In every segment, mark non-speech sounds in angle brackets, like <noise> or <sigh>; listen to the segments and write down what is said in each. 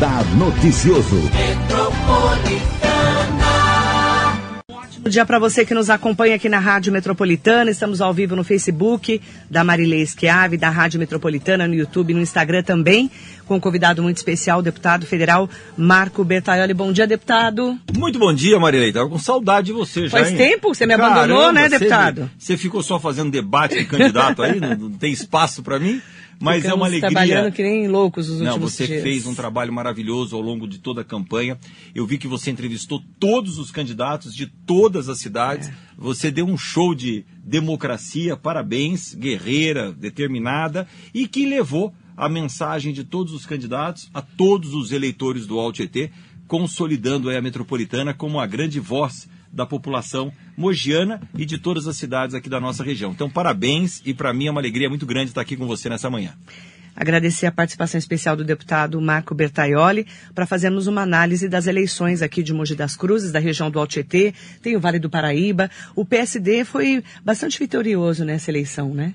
Radar Noticioso. Bom dia para você que nos acompanha aqui na Rádio Metropolitana. Estamos ao vivo no Facebook da Marilei Esquiave, da Rádio Metropolitana, no YouTube, no Instagram também, com um convidado muito especial, o deputado federal Marco Bertaioli. Bom dia, deputado. Muito bom dia, Marilei. Tava com saudade de você já. Faz hein? tempo? Você me Caramba, abandonou, né, você- deputado? Você ficou só fazendo debate de candidato aí, não, não tem espaço para mim, mas é uma Ficamos alegria. trabalhando que nem loucos os Não, últimos você dias. fez um trabalho maravilhoso ao longo de toda a campanha. Eu vi que você entrevistou todos os candidatos de todas as cidades. É. Você deu um show de democracia, parabéns, guerreira, determinada, e que levou a mensagem de todos os candidatos a todos os eleitores do Alt ET, consolidando aí a metropolitana como a grande voz da população mogiana e de todas as cidades aqui da nossa região. Então, parabéns e para mim é uma alegria muito grande estar aqui com você nessa manhã. Agradecer a participação especial do deputado Marco Bertaioli para fazermos uma análise das eleições aqui de Mogi das Cruzes, da região do Altietê, tem o Vale do Paraíba. O PSD foi bastante vitorioso nessa eleição, né?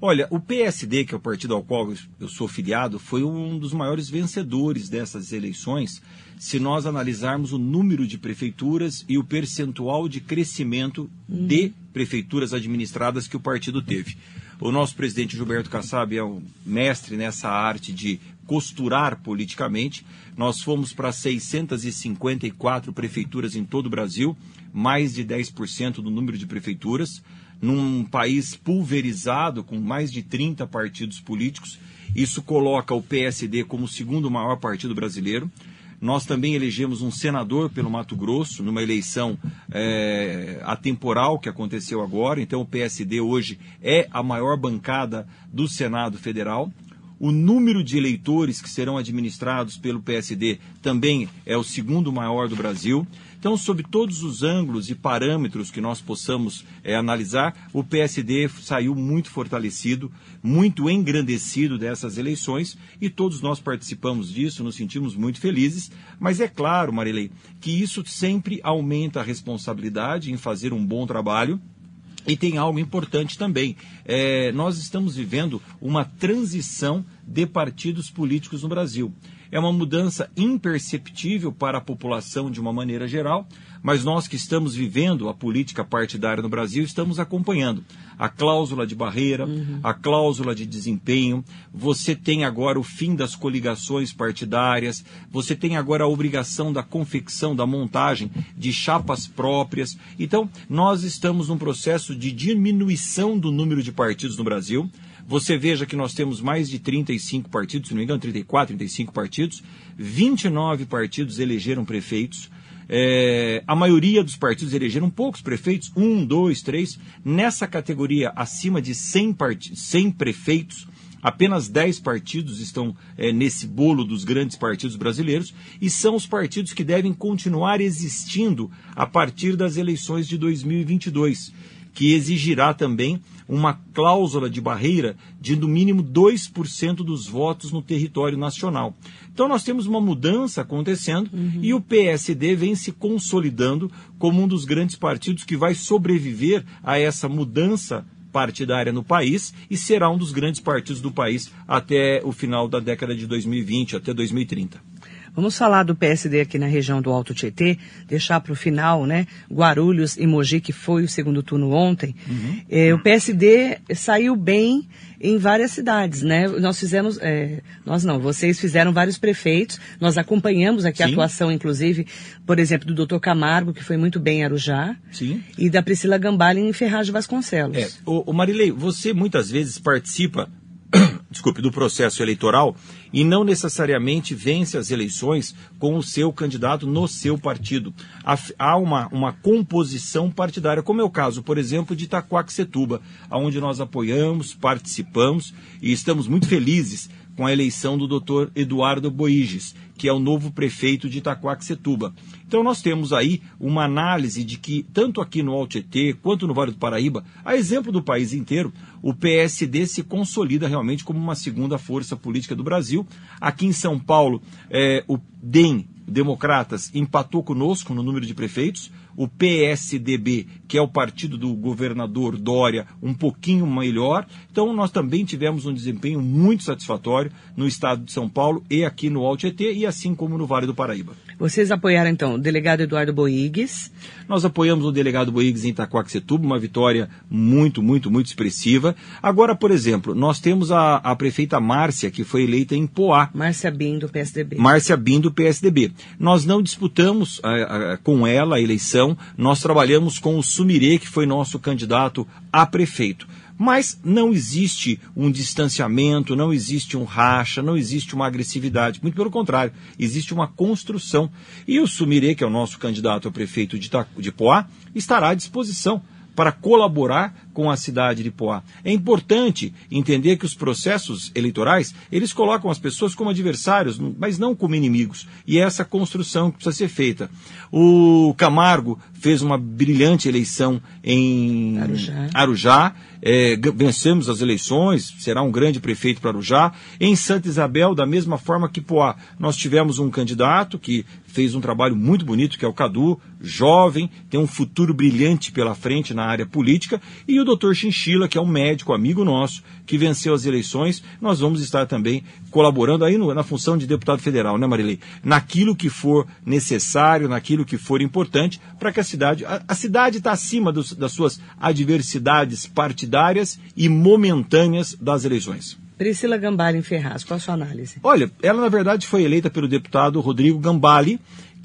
Olha, o PSD, que é o partido ao qual eu sou filiado, foi um dos maiores vencedores dessas eleições, se nós analisarmos o número de prefeituras e o percentual de crescimento de prefeituras administradas que o partido teve. O nosso presidente Gilberto Kassab é um mestre nessa arte de costurar politicamente. Nós fomos para 654 prefeituras em todo o Brasil, mais de 10% do número de prefeituras num país pulverizado, com mais de 30 partidos políticos. Isso coloca o PSD como o segundo maior partido brasileiro. Nós também elegemos um senador pelo Mato Grosso, numa eleição eh, atemporal que aconteceu agora. Então, o PSD hoje é a maior bancada do Senado Federal. O número de eleitores que serão administrados pelo PSD também é o segundo maior do Brasil. Então, sob todos os ângulos e parâmetros que nós possamos eh, analisar, o PSD saiu muito fortalecido, muito engrandecido dessas eleições e todos nós participamos disso, nos sentimos muito felizes. Mas é claro, Marilei, que isso sempre aumenta a responsabilidade em fazer um bom trabalho. E tem algo importante também. É, nós estamos vivendo uma transição de partidos políticos no Brasil. É uma mudança imperceptível para a população de uma maneira geral, mas nós que estamos vivendo a política partidária no Brasil estamos acompanhando a cláusula de barreira, a cláusula de desempenho. Você tem agora o fim das coligações partidárias, você tem agora a obrigação da confecção, da montagem de chapas próprias. Então, nós estamos num processo de diminuição do número de partidos no Brasil. Você veja que nós temos mais de 35 partidos, se não me engano, 34, 35 partidos, 29 partidos elegeram prefeitos. É, a maioria dos partidos elegeram poucos prefeitos, um, dois, três. Nessa categoria, acima de 100, part... 100 prefeitos, apenas 10 partidos estão é, nesse bolo dos grandes partidos brasileiros e são os partidos que devem continuar existindo a partir das eleições de 2022 que exigirá também uma cláusula de barreira de no mínimo 2% dos votos no território nacional. Então nós temos uma mudança acontecendo e o PSD vem se consolidando como um dos grandes partidos que vai sobreviver a essa mudança partidária no país e será um dos grandes partidos do país até o final da década de 2020, até 2030. Vamos falar do PSD aqui na região do Alto Tietê, deixar para o final, né? Guarulhos e Mogi, que foi o segundo turno ontem. Eh, o PSD saiu bem em várias cidades, né? Nós fizemos, eh, nós não, vocês fizeram vários prefeitos, nós acompanhamos aqui a Sim. atuação, atuação, inclusive, por exemplo, do doutor Camargo, que foi muito bem em Arujá, Sim. e da Priscila Gambale em Ferraz de Vasconcelos. É, o, Marilei, você muitas vezes participa, <coughs> desculpe, do processo eleitoral e não necessariamente vence as eleições com o seu candidato no seu partido. Há, uma, uma composição partidária, como é o caso, por exemplo, de Itaquaquecetuba, onde nós apoiamos, participamos e estamos muito felizes com a eleição do doutor Eduardo Boiges, que é o novo prefeito de Itaquaquecetuba. Então nós temos aí uma análise de que, tanto aqui no Altietê quanto no Vale do Paraíba, a exemplo do país inteiro, o PSD se consolida realmente como uma segunda força política do Brasil. Aqui em São Paulo, eh, o DEM, Democratas, empatou conosco no número de prefeitos. O PSDB, que é o partido do governador Dória, um pouquinho melhor. Então, nós também tivemos um desempenho muito satisfatório no estado de São Paulo e aqui no Alto ET, e assim como no Vale do Paraíba. Vocês apoiaram, então, o delegado Eduardo Boigues. Nós apoiamos o delegado Boigues em Itacoaxetuba, uma vitória muito, muito, muito expressiva. Agora, por exemplo, nós temos a, a prefeita Márcia, que foi eleita em Poá. Márcia Bim, do PSDB. Márcia Bim, do PSDB. Nós não disputamos a, a, com ela a eleição, nós trabalhamos com o Sumirê, que foi nosso candidato a prefeito. Mas não existe um distanciamento, não existe um racha, não existe uma agressividade. Muito pelo contrário, existe uma construção. E o Sumirê, que é o nosso candidato a prefeito de, de Poá, estará à disposição para colaborar com a cidade de Poá. É importante entender que os processos eleitorais, eles colocam as pessoas como adversários, mas não como inimigos. E é essa construção que precisa ser feita. O Camargo fez uma brilhante eleição em Arujá. Arujá é, vencemos as eleições, será um grande prefeito para Arujá. Em Santa Isabel, da mesma forma que Poá, nós tivemos um candidato que fez um trabalho muito bonito, que é o Cadu, jovem, tem um futuro brilhante pela frente na área política, e o doutor Chinchila, que é um médico amigo nosso, que venceu as eleições. Nós vamos estar também colaborando aí no, na função de deputado federal, né, Marilei? Naquilo que for necessário, naquilo que for importante, para que a cidade. A, a cidade está acima dos, das suas adversidades partidárias e momentâneas das eleições. Priscila Gambale em Ferraz, qual a sua análise? Olha, ela na verdade foi eleita pelo deputado Rodrigo Gambale,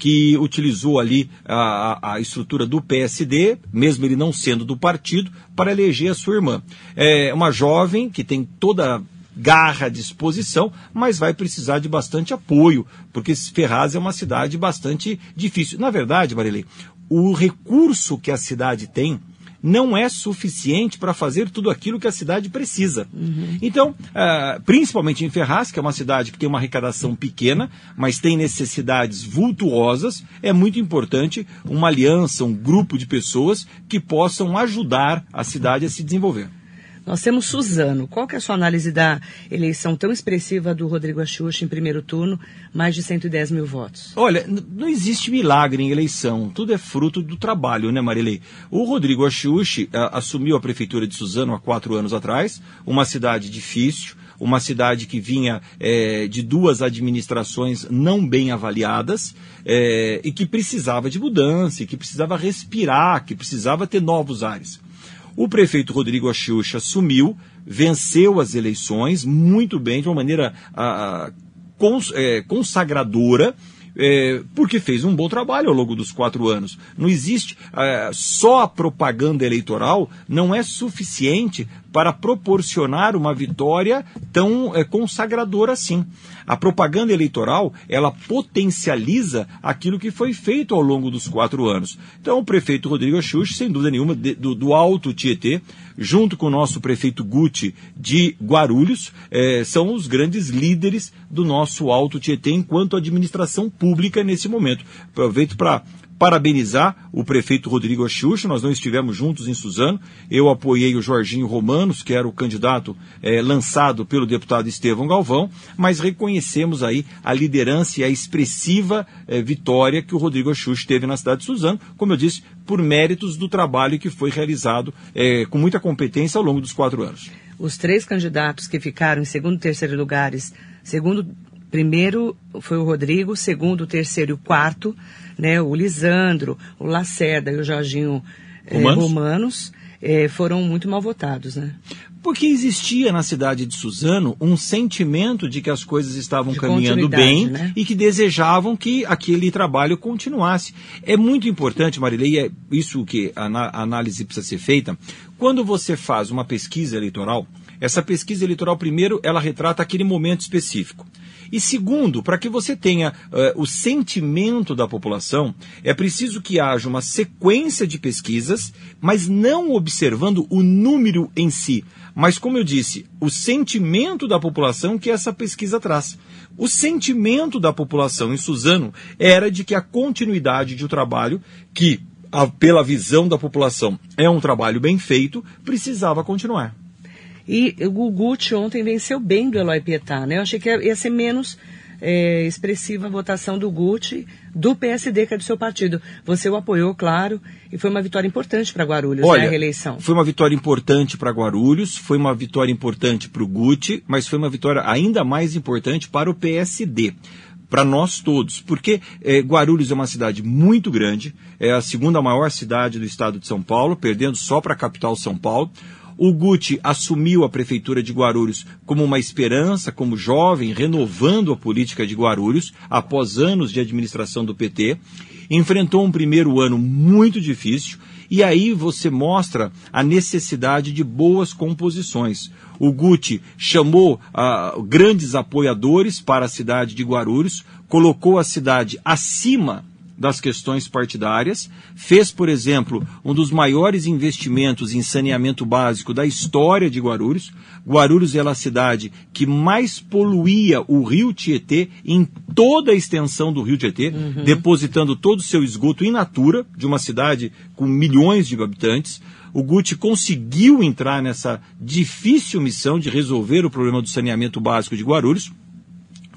que utilizou ali a, a, estrutura do PSD, mesmo ele não sendo do partido, para eleger a sua irmã. É uma jovem que tem toda garra, disposição, mas vai precisar de bastante apoio, porque Ferraz é uma cidade bastante difícil. Na verdade, Marilei, o recurso que a cidade tem não é suficiente para fazer tudo aquilo que a cidade precisa. Uhum. Então, uh, principalmente em Ferraz, que é uma cidade que tem uma arrecadação pequena, mas tem necessidades vultuosas, é muito importante uma aliança, um grupo de pessoas que possam ajudar a cidade a se desenvolver. Nós temos Suzano. Qual que é a sua análise da eleição tão expressiva do Rodrigo Axuxa em primeiro turno, mais de 110 mil votos? Olha, não existe milagre em eleição. Tudo é fruto do trabalho, né, Marilei? O Rodrigo Axuxa assumiu a prefeitura de Suzano há quatro anos atrás, uma cidade difícil, uma cidade que vinha é, de duas administrações não bem avaliadas é, e que precisava de mudança, que precisava respirar, que precisava ter novos ares. O prefeito Rodrigo Axuxa assumiu, venceu as eleições muito bem, de uma maneira a, a, cons, é, consagradora, é, porque fez um bom trabalho ao longo dos quatro anos. Não existe é, só a propaganda eleitoral não é suficiente para proporcionar uma vitória tão é, consagradora assim. A propaganda eleitoral, ela potencializa aquilo que foi feito ao longo dos quatro anos. Então, o prefeito Rodrigo Axux, sem dúvida nenhuma, de, do, do, Alto Tietê, junto com o nosso prefeito Guti de Guarulhos, é, são os grandes líderes do nosso Alto Tietê enquanto administração pública nesse momento. Aproveito para parabenizar o prefeito Rodrigo Axuxa, nós não estivemos juntos em Suzano, eu apoiei o Jorginho Romanos, que era o candidato é, lançado pelo deputado Estevão Galvão, mas reconhecemos aí a liderança e a expressiva é, vitória que o Rodrigo Axuxa teve na cidade de Suzano, como eu disse, por méritos do trabalho que foi realizado é, com muita competência ao longo dos quatro anos. Os três candidatos que ficaram em segundo e terceiro lugares, segundo Primeiro foi o Rodrigo, segundo, o terceiro e o quarto, né? O Lisandro, o Lacerda e o Jorginho eh, Romanos, eh, Romanos eh, foram muito mal votados, né? Porque existia na cidade de Suzano um sentimento de que as coisas estavam de caminhando bem né? e que desejavam que aquele trabalho continuasse. É muito importante, Marilei, é isso que a análise precisa ser feita. Quando você faz uma pesquisa eleitoral, essa pesquisa eleitoral, primeiro, ela retrata aquele momento específico. E segundo, para que você tenha uh, o sentimento da população, é preciso que haja uma sequência de pesquisas, mas não observando o número em si, mas, como eu disse, o sentimento da população que essa pesquisa traz. O sentimento da população em Suzano era de que a continuidade de um trabalho que, a, pela visão da população, é um trabalho bem feito, precisava continuar. E o Gugucci ontem venceu bem do Eloy Pietá, né? Eu achei que ia ser menos é, expressiva a votação do Guti, do PSD, que é do seu partido. Você o apoiou, claro, e foi uma vitória importante para Guarulhos, Olha, né, a reeleição. Foi uma vitória importante para Guarulhos, foi uma vitória importante para o Guti, mas foi uma vitória ainda mais importante para o PSD para nós todos, porque é, Guarulhos é uma cidade muito grande, é a segunda maior cidade do estado de São Paulo, perdendo só para a capital São Paulo. O Guti assumiu a prefeitura de Guarulhos como uma esperança, como jovem, renovando a política de Guarulhos após anos de administração do PT. Enfrentou um primeiro ano muito difícil e aí você mostra a necessidade de boas composições. O Guti chamou uh, grandes apoiadores para a cidade de Guarulhos, colocou a cidade acima das questões partidárias, fez, por exemplo, um dos maiores investimentos em saneamento básico da história de Guarulhos. Guarulhos é a cidade que mais poluía o rio Tietê em toda a extensão do rio Tietê, uhum. depositando todo o seu esgoto in natura de uma cidade com milhões de habitantes. O Guti conseguiu entrar nessa difícil missão de resolver o problema do saneamento básico de Guarulhos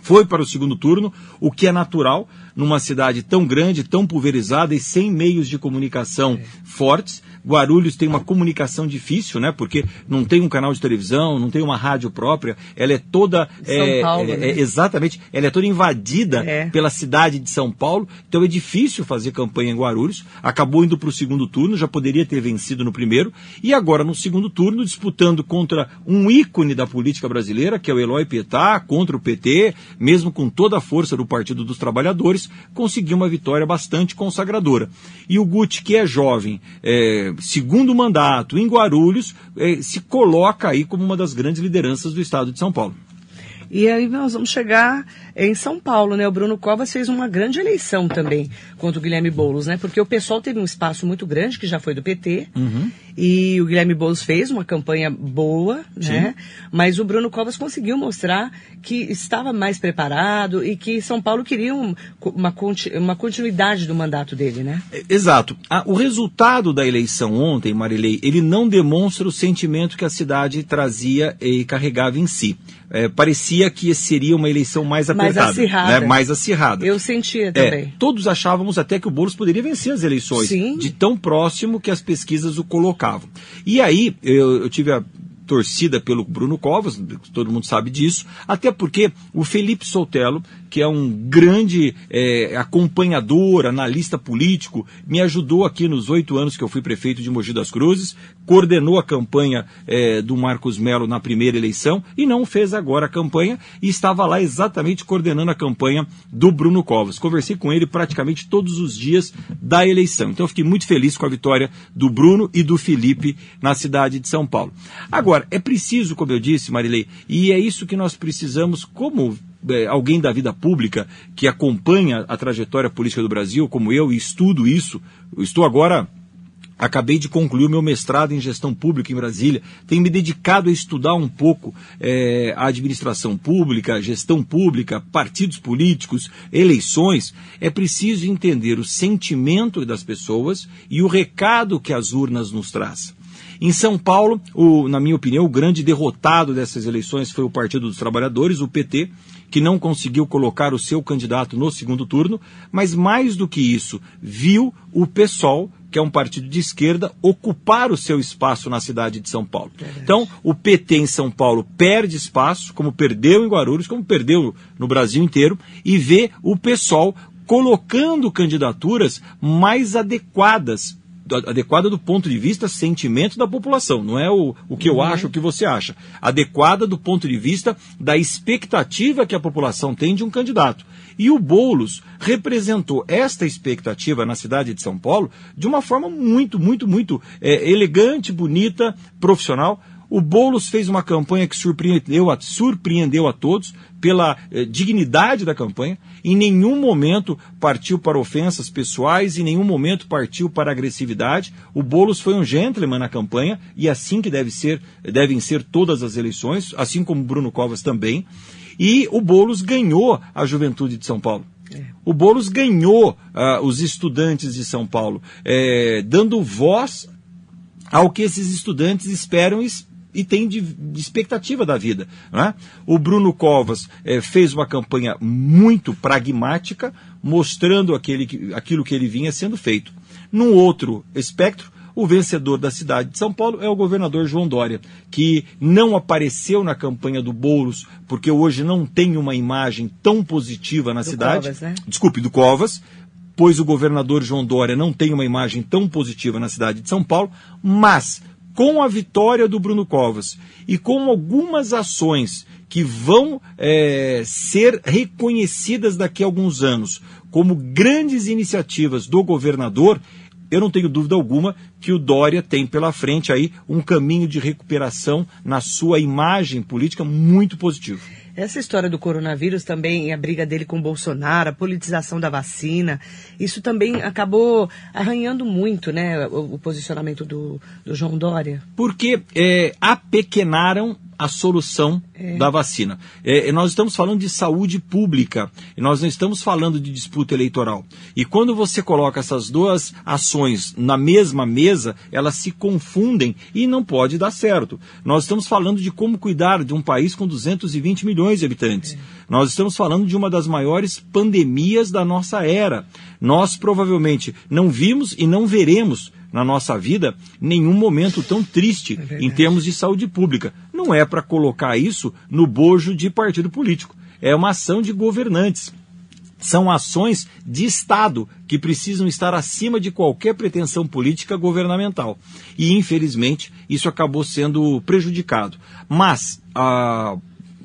foi para o segundo turno, o que é natural numa cidade tão grande, tão pulverizada e sem meios de comunicação é. fortes. Guarulhos tem uma comunicação difícil, né? Porque não tem um canal de televisão, não tem uma rádio própria. Ela é toda. São é, Paulo, é, né? é, exatamente. Ela é toda invadida é. pela cidade de São Paulo. Então é difícil fazer campanha em Guarulhos. Acabou indo para o segundo turno, já poderia ter vencido no primeiro. E agora, no segundo turno, disputando contra um ícone da política brasileira, que é o Eloy Pietá, contra o PT, mesmo com toda a força do Partido dos Trabalhadores, conseguiu uma vitória bastante consagradora. E o Guti, que é jovem, é, segundo mandato em Guarulhos, eh, se coloca aí como uma das grandes lideranças do estado de São Paulo. E aí nós vamos chegar em São Paulo, né? O Bruno Covas fez uma grande eleição também contra o Guilherme Boulos, né? Porque o pessoal teve um espaço muito grande, que já foi do PT, uhum. E o Guilherme Boulos fez uma campanha boa, Sim. né? Mas o Bruno Covas conseguiu mostrar que estava mais preparado e que São Paulo queria um, uma, uma continuidade do mandato dele, né? É, exato. Ah, o resultado da eleição ontem, Marilei, ele não demonstra o sentimento que a cidade trazia e carregava em si. É, parecia que seria uma eleição mais apertada mais acirrada. Né? Mais acirrada. Eu sentia também. É, todos achávamos até que o Boulos poderia vencer as eleições. Sim. De tão próximo que as pesquisas o colocavam. E aí, eu, eu tive a torcida pelo Bruno Covas, todo mundo sabe disso, até porque o Felipe Soltelo, que é um grande é, acompanhador, analista político, me ajudou aqui nos oito anos que eu fui prefeito de Mogi das Cruzes, coordenou a campanha é, do Marcos Melo na primeira eleição e não fez agora a campanha e estava lá exatamente coordenando a campanha do Bruno Covas. Conversei com ele praticamente todos os dias da eleição. Então eu fiquei muito feliz com a vitória do Bruno e do Felipe na cidade de São Paulo. Agora, é preciso, como eu disse, Marilei, e é isso que nós precisamos, como é, alguém da vida pública que acompanha a trajetória política do Brasil, como eu, e estudo isso, eu estou agora Acabei de concluir o meu mestrado em gestão pública em Brasília. Tenho me dedicado a estudar um pouco é, a administração pública, gestão pública, partidos políticos, eleições. É preciso entender o sentimento das pessoas e o recado que as urnas nos trazem. Em São Paulo, o, na minha opinião, o grande derrotado dessas eleições foi o Partido dos Trabalhadores, o PT, que não conseguiu colocar o seu candidato no segundo turno, mas mais do que isso, viu o PSOL, que é um partido de esquerda, ocupar o seu espaço na cidade de São Paulo. Então, o PT em São Paulo perde espaço, como perdeu em Guarulhos, como perdeu no Brasil inteiro, e vê o PSOL colocando candidaturas mais adequadas adequada do ponto de vista sentimento da população, não é o, o que eu uhum. acho, o que você acha. Adequada do ponto de vista da expectativa que a população tem de um candidato. E o Boulos representou esta expectativa na cidade de São Paulo de uma forma muito, muito, muito é, elegante, bonita, profissional. O Boulos fez uma campanha que surpreendeu a, surpreendeu a todos pela eh, dignidade da campanha. Em nenhum momento partiu para ofensas pessoais, em nenhum momento partiu para agressividade. O Boulos foi um gentleman na campanha e assim que deve ser, devem ser todas as eleições, assim como Bruno Covas também. E o Boulos ganhou a juventude de São Paulo. É. O Boulos ganhou uh, os estudantes de São Paulo, eh, dando voz ao que esses estudantes esperam e tem de, de expectativa da vida. Né? O Bruno Covas é, fez uma campanha muito pragmática, mostrando aquele, aquilo que ele vinha sendo feito. Num outro espectro, o vencedor da cidade de São Paulo é o governador João Dória, que não apareceu na campanha do Boulos, porque hoje não tem uma imagem tão positiva na do cidade. Covas, né? Desculpe, do Covas, pois o governador João Dória não tem uma imagem tão positiva na cidade de São Paulo, mas com a vitória do Bruno Covas e com algumas ações que vão é, ser reconhecidas daqui a alguns anos como grandes iniciativas do governador, eu não tenho dúvida alguma que o Dória tem pela frente aí um caminho de recuperação na sua imagem política muito positivo. Essa história do coronavírus também, a briga dele com o Bolsonaro, a politização da vacina, isso também acabou arranhando muito né, o, o posicionamento do, do, João Dória. Porque é, apequenaram a solução é. da vacina. É, nós estamos falando de saúde pública, e nós não estamos falando de disputa eleitoral. E quando você coloca essas duas ações na mesma mesa, elas se confundem e não pode dar certo. Nós estamos falando de como cuidar de um país com 220 milhões de habitantes. É. Nós estamos falando de uma das maiores pandemias da nossa era. Nós provavelmente não vimos e não veremos na nossa vida nenhum momento tão triste é em termos de saúde pública. Não é para colocar isso no bojo de partido político. É uma ação de governantes. São ações de Estado que precisam estar acima de qualquer pretensão política governamental. E, infelizmente, isso acabou sendo prejudicado. Mas, ah,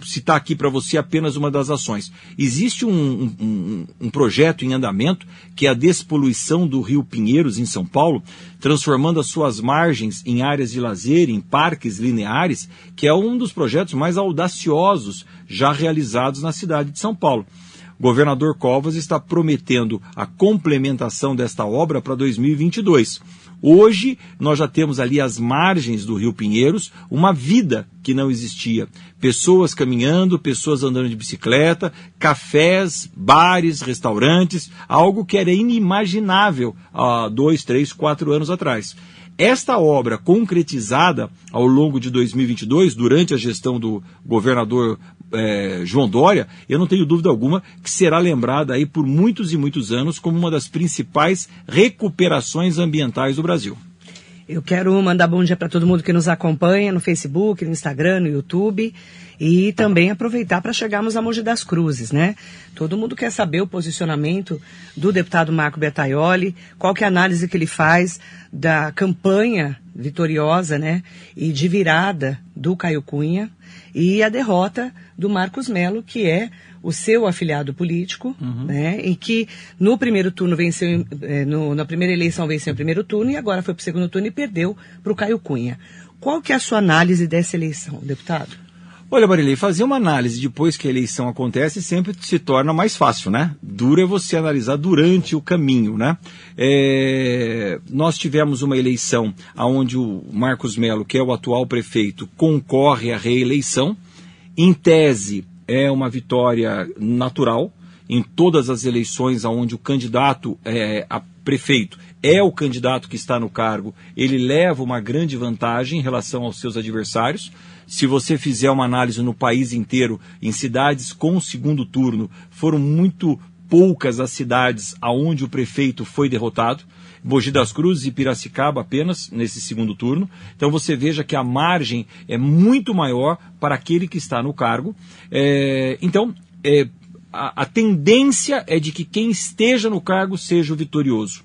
citar aqui para você apenas uma das ações. Existe um, um, um, projeto em andamento que é a despoluição do Rio Pinheiros, em São Paulo, transformando as suas margens em áreas de lazer, em parques lineares, que é um dos projetos mais audaciosos já realizados na cidade de São Paulo. O governador Covas está prometendo a complementação desta obra para 2022. Hoje, nós já temos ali as margens do Rio Pinheiros uma vida que não existia. Pessoas caminhando, pessoas andando de bicicleta, cafés, bares, restaurantes, algo que era inimaginável há dois, três, quatro anos atrás. Esta obra concretizada ao longo de 2022, durante a gestão do governador é, João Dória, eu não tenho dúvida alguma que será lembrada aí por muitos e muitos anos como uma das principais recuperações ambientais do Brasil. Eu quero mandar bom dia para todo mundo que nos acompanha no Facebook, no Instagram, no YouTube e também aproveitar para chegarmos a Mogi das Cruzes, né? Todo mundo quer saber o posicionamento do deputado Marco Bertaioli, qual que é a análise que ele faz da campanha vitoriosa, né, e de virada do Caio Cunha e a derrota do Marcos Melo, que é o seu afiliado político, uhum. né, e que no primeiro turno venceu, eh, no, na primeira eleição venceu o primeiro turno e agora foi para o segundo turno e perdeu para o Caio Cunha. Qual que é a sua análise dessa eleição, deputado? Olha, Marilei, fazer uma análise depois que a eleição acontece sempre se torna mais fácil, né? Duro é você analisar durante o caminho, né? É... Nós tivemos uma eleição onde o Marcos Melo, que é o atual prefeito, concorre à reeleição. Em tese, é uma vitória natural. Em todas as eleições onde o candidato é, a prefeito é o candidato que está no cargo, ele leva uma grande vantagem em relação aos seus adversários. Se você fizer uma análise no país inteiro, em cidades com segundo turno, foram muito poucas as cidades aonde o prefeito foi derrotado. Mogi das Cruzes e Piracicaba apenas nesse segundo turno. Então você veja que a margem é muito maior para aquele que está no cargo. É, então, é, a, a tendência é de que quem esteja no cargo seja o vitorioso.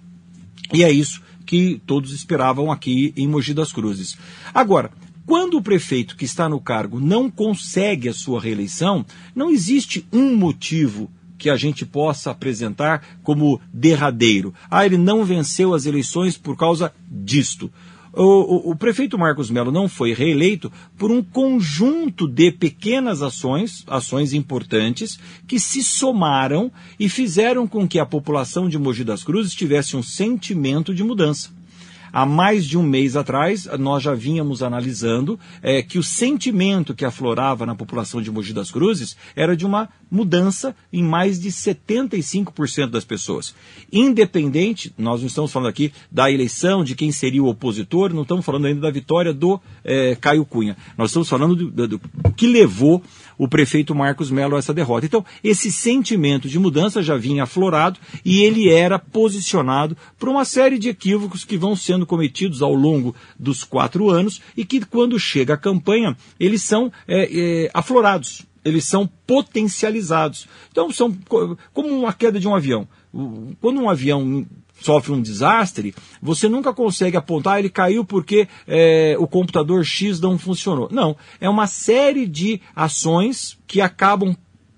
E é isso que todos esperavam aqui em Mogi das Cruzes. Agora, quando o prefeito que está no cargo não consegue a sua reeleição, não existe um motivo que a gente possa apresentar como derradeiro. Ah, ele não venceu as eleições por causa disto. O, o, o, prefeito Marcos Melo não foi reeleito por um conjunto de pequenas ações, ações importantes, que se somaram e fizeram com que a população de Mogi das Cruzes tivesse um sentimento de mudança. Há mais de um mês atrás, nós já vínhamos analisando é, que o sentimento que aflorava na população de Mogi das Cruzes era de uma mudança em mais de 75% das pessoas. Independente, nós não estamos falando aqui da eleição, de quem seria o opositor, não estamos falando ainda da vitória do é, Caio Cunha. Nós estamos falando do, do, do que levou o prefeito Marcos Melo essa derrota. Então, esse sentimento de mudança já vinha aflorado e ele era posicionado por uma série de equívocos que vão sendo cometidos ao longo dos quatro anos e que, quando chega a campanha, eles são é, é, aflorados, eles são potencializados. Então, são como uma queda de um avião. Quando um avião sofre um desastre, você nunca consegue apontar, ah, ele caiu porque é, o computador X não funcionou. Não, é uma série de ações que acabam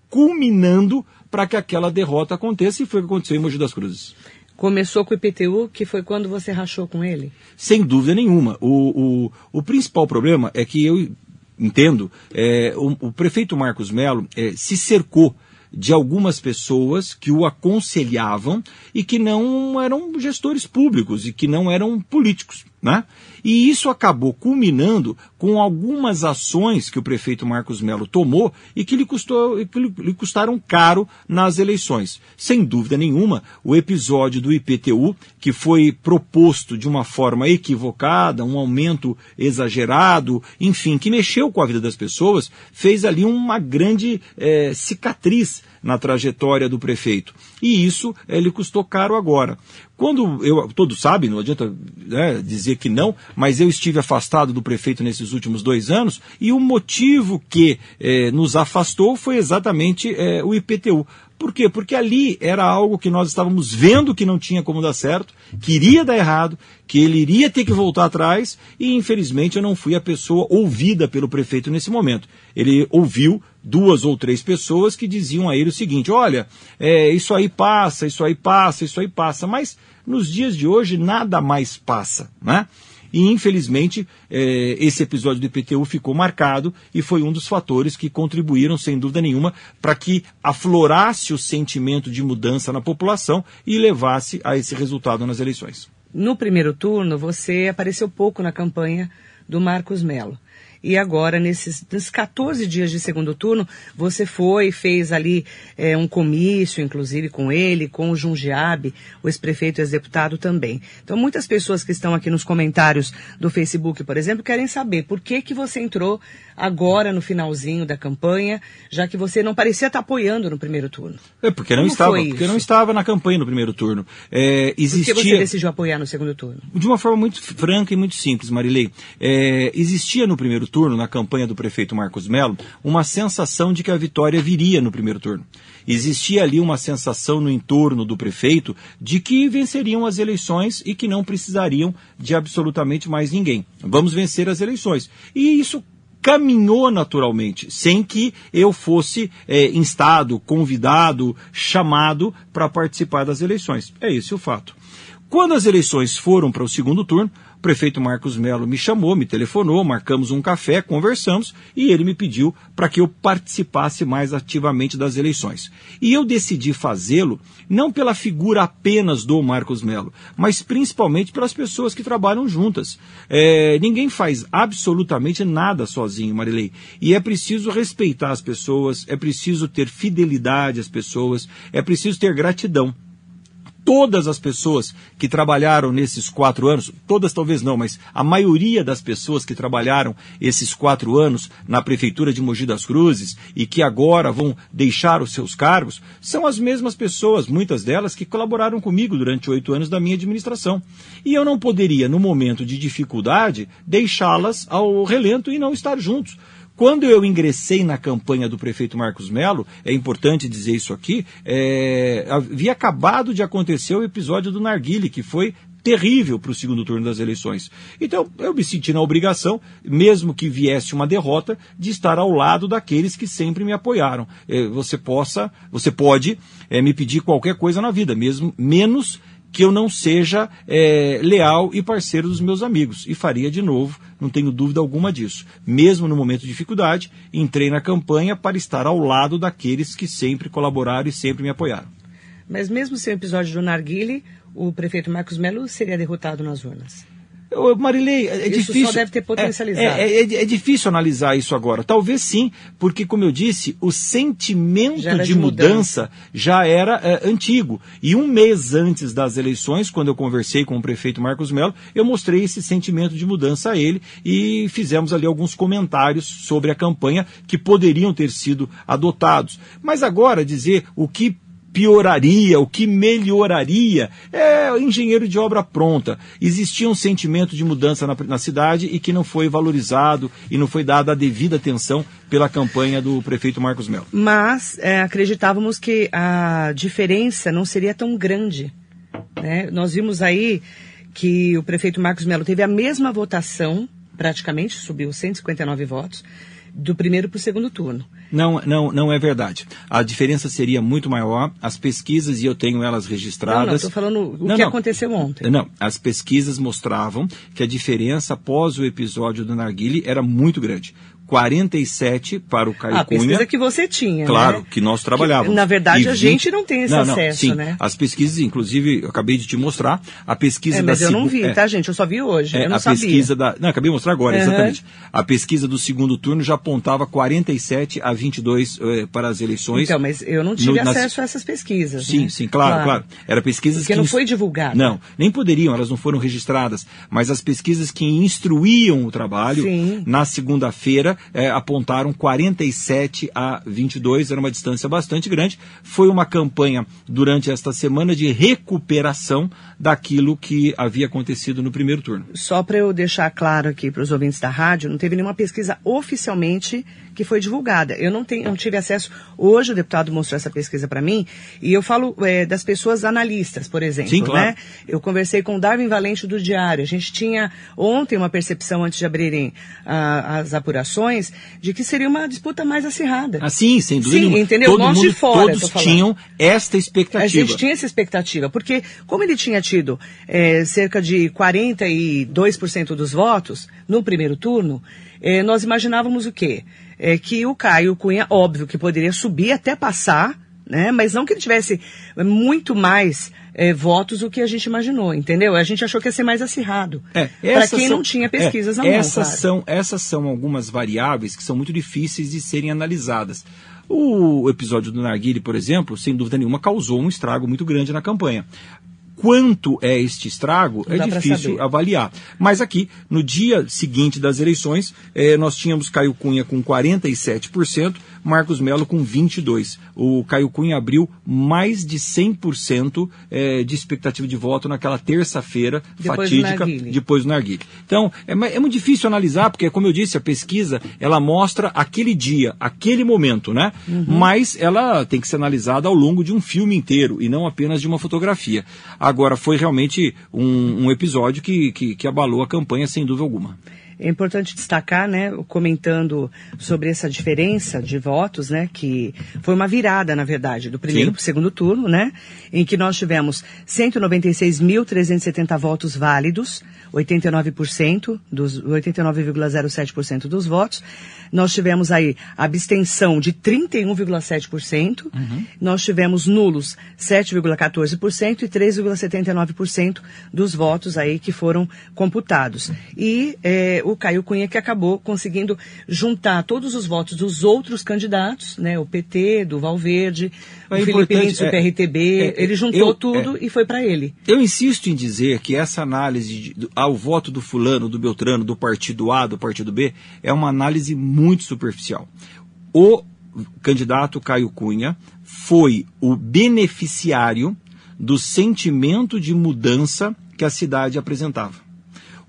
culminando para que aquela derrota aconteça, e foi o que aconteceu em Mogi das Cruzes. Começou com o IPTU, que foi quando você rachou com ele? Sem dúvida nenhuma. O, o, o principal problema é que eu entendo, é, o, o prefeito Marcos Melo é, se cercou de algumas pessoas que o aconselhavam e que não eram gestores públicos e que não eram políticos. Né? E isso acabou culminando com algumas ações que o prefeito Marcos Melo tomou e que lhe, custou, que lhe custaram caro nas eleições. Sem dúvida nenhuma, o episódio do IPTU, que foi proposto de uma forma equivocada, um aumento exagerado, enfim, que mexeu com a vida das pessoas, fez ali uma grande é, cicatriz na trajetória do prefeito. E isso é, lhe custou caro agora. Quando eu, todos sabem, não adianta né, dizer que não, mas eu estive afastado do prefeito nesses últimos dois anos e o motivo que eh, nos afastou foi exatamente eh, o IPTU. Por quê? Porque ali era algo que nós estávamos vendo que não tinha como dar certo, que iria dar errado, que ele iria ter que voltar atrás, e infelizmente eu não fui a pessoa ouvida pelo prefeito nesse momento. Ele ouviu duas ou três pessoas que diziam a ele o seguinte: olha, é, isso aí passa, isso aí passa, isso aí passa, mas nos dias de hoje nada mais passa, né? E, infelizmente, eh, esse episódio do IPTU ficou marcado e foi um dos fatores que contribuíram, sem dúvida nenhuma, para que aflorasse o sentimento de mudança na população e levasse a esse resultado nas eleições. No primeiro turno, você apareceu pouco na campanha do Marcos Melo. E agora, nesses, nesses 14 dias de segundo turno, você foi, fez ali é, um comício, inclusive com ele, com o Jundiabe, o ex-prefeito e ex-deputado também. Então, muitas pessoas que estão aqui nos comentários do Facebook, por exemplo, querem saber por que, que você entrou agora no finalzinho da campanha, já que você não parecia estar apoiando no primeiro turno. É, porque não, estava, porque não estava na campanha no primeiro turno. É, existia... Por que você decidiu apoiar no segundo turno? De uma forma muito franca e muito simples, Marilei. É, existia no primeiro turno, na campanha do prefeito Marcos Melo, uma sensação de que a vitória viria no primeiro turno. Existia ali uma sensação no entorno do prefeito de que venceriam as eleições e que não precisariam de absolutamente mais ninguém. Vamos vencer as eleições. E isso caminhou naturalmente, sem que eu fosse é, instado, convidado, chamado para participar das eleições. É esse o fato. Quando as eleições foram para o segundo turno, o prefeito Marcos Melo me chamou, me telefonou, marcamos um café, conversamos e ele me pediu para que eu participasse mais ativamente das eleições. E eu decidi fazê-lo não pela figura apenas do Marcos Melo, mas principalmente pelas pessoas que trabalham juntas. É, ninguém faz absolutamente nada sozinho, Marilei. E é preciso respeitar as pessoas, é preciso ter fidelidade às pessoas, é preciso ter gratidão todas as pessoas que trabalharam nesses quatro anos, todas talvez não, mas a maioria das pessoas que trabalharam esses quatro anos na Prefeitura de Mogi das Cruzes e que agora vão deixar os seus cargos, são as mesmas pessoas, muitas delas, que colaboraram comigo durante oito anos da minha administração. E eu não poderia, no momento de dificuldade, deixá-las ao relento e não estar juntos. Quando eu ingressei na campanha do prefeito Marcos Melo, é importante dizer isso aqui, é, havia acabado de acontecer o episódio do Narguile, que foi terrível para o segundo turno das eleições. Então, eu me senti na obrigação, mesmo que viesse uma derrota, de estar ao lado daqueles que sempre me apoiaram. É, você possa, você pode é, me pedir qualquer coisa na vida, mesmo menos que eu não seja é, leal e parceiro dos meus amigos. E faria de novo, não tenho dúvida alguma disso. Mesmo no momento de dificuldade, entrei na campanha para estar ao lado daqueles que sempre colaboraram e sempre me apoiaram. Mas mesmo sem o episódio do Narguile, o prefeito Marcos Melo seria derrotado nas urnas. Marilei, é isso difícil. Só deve ter potencializado. É, é, é, é, difícil analisar isso agora. Talvez sim, porque, como eu disse, o sentimento de, de, mudança, mudança já era é, antigo. E um mês antes das eleições, quando eu conversei com o prefeito Marcos Melo, eu mostrei esse sentimento de mudança a ele e fizemos ali alguns comentários sobre a campanha que poderiam ter sido adotados. Mas agora dizer o que pioraria, o que melhoraria, é engenheiro de obra pronta. Existia um sentimento de mudança na, na, cidade e que não foi valorizado e não foi dada a devida atenção pela campanha do prefeito Marcos Melo. Mas é, acreditávamos que a diferença não seria tão grande. Né? Nós vimos aí que o prefeito Marcos Melo teve a mesma votação, praticamente, subiu 159 votos, do primeiro para o segundo turno. Não, não, não é verdade. A diferença seria muito maior. As pesquisas, e eu tenho elas registradas. Estou falando o não, que não. aconteceu ontem. Não, as pesquisas mostravam que a diferença após o episódio do Narguile era muito grande. 47 para o Caio a Cunha. A pesquisa que você tinha, Claro, né? que nós trabalhávamos. Que, na verdade, e a 20... gente não tem esse não, acesso, sim. né? As pesquisas, inclusive, eu acabei de te mostrar, a pesquisa é, mas da... Mas eu não vi, é, tá, gente? Eu só vi hoje, é, eu não a sabia. pesquisa da... Não, acabei de mostrar agora, uhum. exatamente. A pesquisa do segundo turno já apontava 47 a 22 eh, para as eleições. Então, mas eu não tive no, acesso nas... a essas pesquisas. Sim, né? sim, claro, claro, claro. Era pesquisas Porque que... não foi divulgado. Não, nem poderiam, elas não foram registradas. Mas as pesquisas que instruíam o trabalho, sim. na segunda-feira, eh, apontaram 47 27 a 22, era uma distância bastante grande. Foi uma campanha durante esta semana de recuperação daquilo que havia acontecido no primeiro turno. Só para eu deixar claro aqui para os ouvintes da rádio, não teve nenhuma pesquisa oficialmente que foi divulgada. Eu não, tenho, não tive acesso. Hoje o deputado mostrou essa pesquisa para mim e eu falo é, das pessoas analistas, por exemplo. Sim, claro. né? Eu conversei com o Darwin Valente do Diário. A gente tinha ontem uma percepção antes de abrirem ah, as apurações de que seria uma disputa mais acirrada. Ah, sim, sem dúvida. Sim, entendeu? Todo Nós mundo, de fora. Todos tinham esta expectativa. A gente tinha essa expectativa, porque como ele tinha tido é, cerca de 42% dos votos no primeiro turno, é, nós imaginávamos o quê? É, que o Caio Cunha, óbvio que poderia subir até passar, né? Mas não que ele tivesse muito mais é, votos do que a gente imaginou, entendeu? A gente achou que ia ser mais acirrado. É, Para quem são, não tinha pesquisas é, na mão, essas claro. são Essas são algumas variáveis que são muito difíceis de serem analisadas. O episódio do Narguile, por exemplo, sem dúvida nenhuma, causou um estrago muito grande na campanha quanto é este estrago Não é difícil avaliar. Mas aqui, no dia seguinte das eleições, eh, nós tínhamos Caio Cunha com 47%, Marcos Melo com 22%. O Caio Cunha abriu mais de 100% eh, de expectativa de voto naquela terça-feira fatídica, do depois do Narguile. Então, é, é, muito difícil analisar, porque, como eu disse, a pesquisa, ela mostra aquele dia, aquele momento, né? Uhum. Mas ela tem que ser analisada ao longo de um filme inteiro, e não apenas de uma fotografia. Agora, foi realmente um, um episódio que, que, que abalou a campanha, sem dúvida alguma. É importante destacar, né, comentando sobre essa diferença de votos, né, que foi uma virada, na verdade, do primeiro para o segundo turno, né, em que nós tivemos 196.370 votos válidos, 89% dos 89,07% dos votos. Nós tivemos aí abstenção de 31,7%. Uhum. Nós tivemos nulos 7,14% e 3,79% dos votos aí que foram computados. E é, o Caio Cunha que acabou conseguindo juntar todos os votos dos outros candidatos, né? O PT, do Valverde, é o Felipe Lins, do PRTB, é, ele juntou eu, tudo é, e foi para ele. Eu insisto em dizer que essa análise de, ao voto do fulano, do Beltrano, do partido A, do partido B, é uma análise muito superficial. O candidato Caio Cunha foi o beneficiário do sentimento de mudança que a cidade apresentava.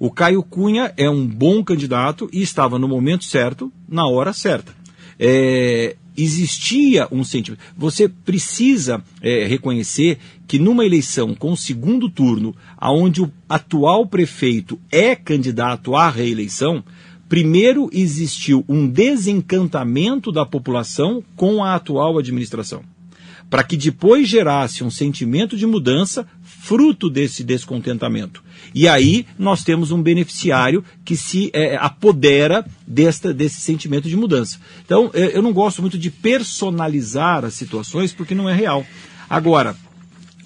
O Caio Cunha é um bom candidato e estava no momento certo, na hora certa. É, existia um sentimento. Você precisa é, reconhecer que numa eleição com segundo turno, aonde o atual prefeito é candidato à reeleição, primeiro existiu um desencantamento da população com a atual administração para que depois gerasse um sentimento de mudança fruto desse descontentamento. E aí nós temos um beneficiário que se é, apodera desta, desse sentimento de mudança. Então, é, eu não gosto muito de personalizar as situações porque não é real. Agora,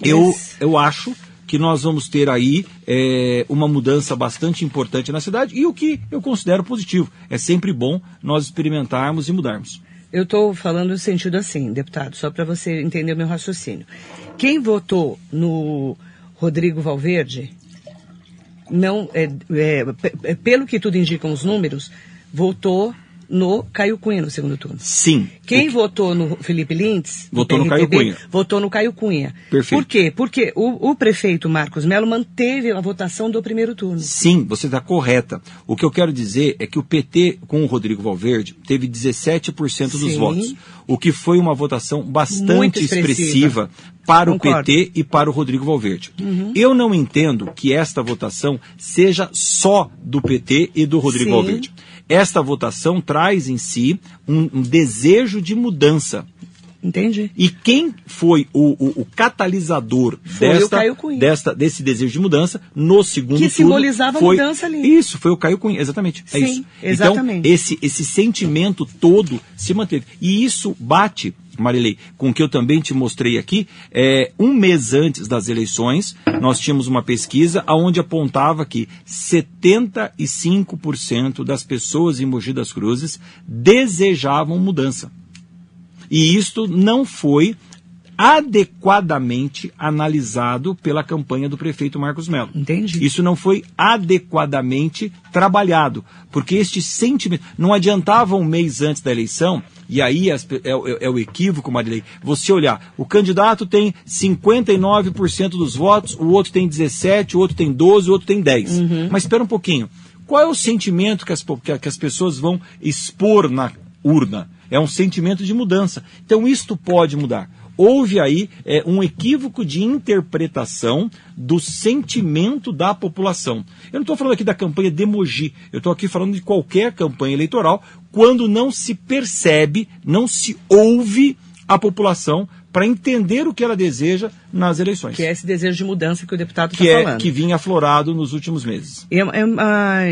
eu, eu acho que nós vamos ter aí é, uma mudança bastante importante na cidade e o que eu considero positivo. É sempre bom nós experimentarmos e mudarmos. Eu estou falando no sentido assim, deputado, só para você entender o meu raciocínio. Quem votou no Rodrigo Valverde, não, é, é, é, pelo que tudo indicam os números, votou no Caio Cunha no segundo turno. Sim. Quem votou no Felipe Lintz, votou no Caio Cunha. Votou no Caio Cunha. Perfeito. Por quê? Porque o, o prefeito Marcos Melo manteve a votação do primeiro turno. Sim, você está correta. O que eu quero dizer é que o PT com o Rodrigo Valverde teve 17% dos Sim. votos, o que foi uma votação bastante expressiva. expressiva para Concordo. o PT e para o Rodrigo Valverde. Eu não entendo que esta votação seja só do PT e do Rodrigo Sim. Valverde. Esta votação traz em si um, um desejo de mudança. Entende? E quem foi o, o- o catalisador Foi desta, desta- desse desejo de mudança no segundo Que turno? simbolizava a foi, mudança ali. Isso, foi o Caio Cunha, exatamente. é Sim, isso. exatamente. Então, esse, esse sentimento todo se manteve. E isso bate, Marilei, com o que eu também te mostrei aqui. É, um mês antes das eleições, nós tínhamos uma pesquisa onde apontava que 75% das pessoas em Mogi das Cruzes desejavam mudança. E isto não foi adequadamente analisado pela campanha do prefeito Marcos Melo. Entendi. Isso não foi adequadamente trabalhado, porque este sentimento não adiantava um mês antes da eleição. E aí as é, o- é o equívoco, Marilei. Você olhar, o candidato tem 59% dos votos, o outro tem 17, o outro tem 12, o outro tem 10. Mas espera um pouquinho. Qual é o sentimento que as, que as pessoas vão expor na urna? É um sentimento de mudança. Então isto pode mudar. Houve aí é, um equívoco de interpretação do sentimento da população. Eu não estou falando aqui da campanha de Mogi, eu estou aqui falando de qualquer campanha eleitoral, quando não se percebe, não se ouve a população para entender o que ela deseja nas eleições. Que é esse desejo de mudança que o deputado está que é falando. que vinha aflorado nos últimos meses. É, é,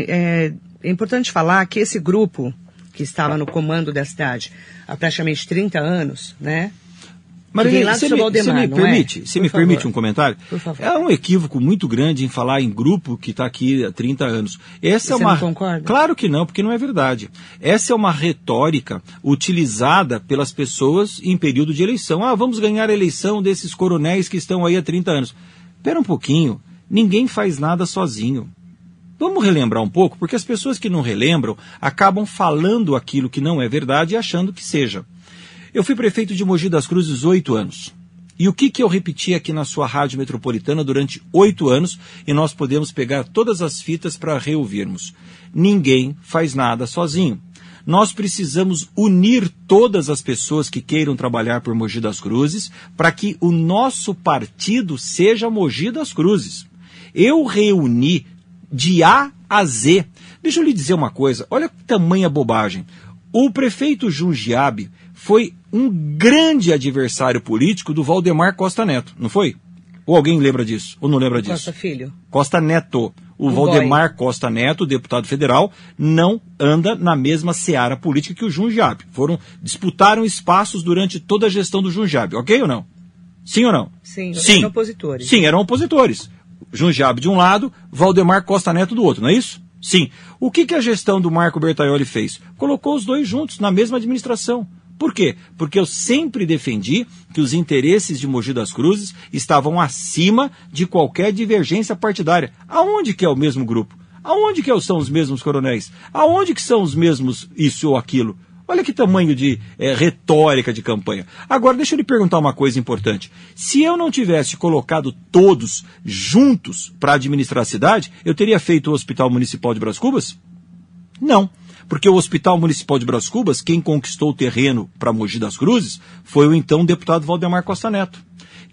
é- é importante falar que esse grupo que estava no comando da cidade há praticamente 30 anos, né? Marilene, você seu me, Valdemar, me é? permite, você Por me favor. permite um comentário? Por favor. É um equívoco muito grande em falar em grupo que está aqui há 30 anos. Essa é Você uma não concorda? Claro que não, porque não é verdade. Essa é uma retórica utilizada pelas pessoas em período de eleição. Ah, vamos ganhar a eleição desses coronéis que estão aí há 30 anos. Espera um pouquinho. Ninguém faz nada sozinho. Vamos relembrar um pouco, porque as pessoas que não relembram acabam falando aquilo que não é verdade e achando que seja. Eu fui prefeito de Mogi das Cruzes oito anos. E o que, que eu repeti aqui na sua rádio metropolitana durante oito anos e nós podemos pegar todas as fitas para reouvirmos? Ninguém faz nada sozinho. Nós precisamos unir todas as pessoas que queiram trabalhar por Mogi das Cruzes para que o nosso partido seja Mogi das Cruzes. Eu reuni de A a Z. Deixa eu lhe dizer uma coisa, olha que tamanha bobagem. O prefeito Jundiabe foi um grande adversário político do Valdemar Costa Neto, não foi? Ou alguém lembra disso? Ou não lembra disso? Costa Filho. Costa Neto. O O Valdemar Costa Neto, deputado federal, não anda na mesma seara política que o Jundiabe. Foram, disputaram espaços durante toda a gestão do Jundiabe, ok ou não? Sim ou não? Sim, Sim. eram opositores. Sim, eram opositores. Jundiabe de um lado, Valdemar Costa Neto do outro, não é isso? Sim. O que, que a gestão do Marco Bertaioli fez? Colocou os dois juntos na mesma administração. Por quê? Porque eu sempre defendi que os interesses de Mogi das Cruzes estavam acima de qualquer divergência partidária. Aonde que é o mesmo grupo? Aonde que são os mesmos coronéis? Aonde que são os mesmos isso ou aquilo? Olha que tamanho de eh, retórica de campanha. Agora, deixa eu lhe perguntar uma coisa importante. Se eu não tivesse colocado todos juntos para administrar a cidade, eu teria feito o Hospital Municipal de Bras Cubas? Não. Porque o Hospital Municipal de Bras Cubas, quem conquistou o terreno para Mogi das Cruzes, foi o então deputado Valdemar Costa Neto.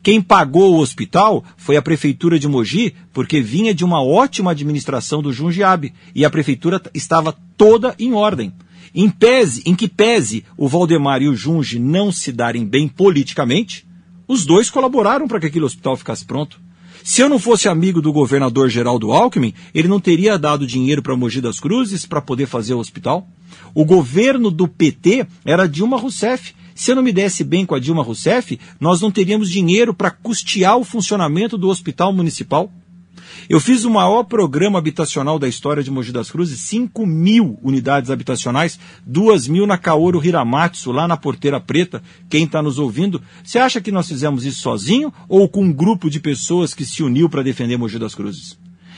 Quem pagou o hospital foi a Prefeitura de Mogi, porque vinha de uma ótima administração do Jundiabe, e a Prefeitura estava toda em ordem. Em, pese, em que pese o Valdemar e o Junge não se darem bem politicamente, os dois colaboraram para que aquele hospital ficasse pronto. Se eu não fosse amigo do governador Geraldo Alckmin, ele não teria dado dinheiro para Mogi das Cruzes para poder fazer o hospital. O governo do PT era Dilma Rousseff, Se eu não me desse bem com a Dilma Rousseff, nós não teríamos dinheiro para custear o funcionamento do hospital municipal. Eu fiz o maior programa habitacional da história de Mogi das Cruzes, 5 mil unidades habitacionais, 2 mil na Kaoru Hiramatsu, lá na Porteira Preta. Quem está nos ouvindo, você acha que nós fizemos isso sozinho ou com um grupo de pessoas que se uniu para defender Mogi das Cruzes?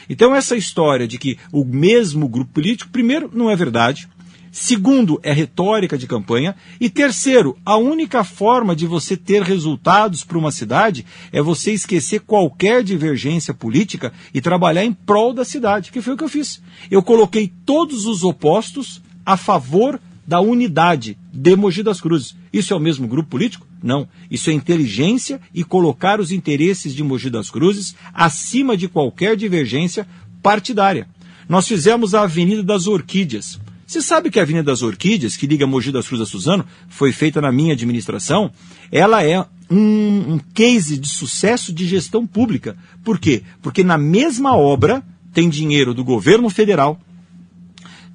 Então, essa história de que o mesmo grupo político, primeiro, não é verdade. Segundo, é retórica de campanha. E terceiro, a única forma de você ter resultados para uma cidade é você esquecer qualquer divergência política e trabalhar em prol da cidade, que foi o que eu fiz. Eu coloquei todos os opostos a favor da unidade de Mogi das Cruzes. Isso é o mesmo grupo político? Não. Isso é inteligência e colocar os interesses de Mogi das Cruzes acima de qualquer divergência partidária. Nós fizemos a Avenida das Orquídeas. Você sabe que a Avenida das Orquídeas, que liga Mogi das Cruzes a Suzano, foi feita na minha administração, ela é um, um case de sucesso de gestão pública. Por quê? Porque na mesma obra tem dinheiro do governo federal,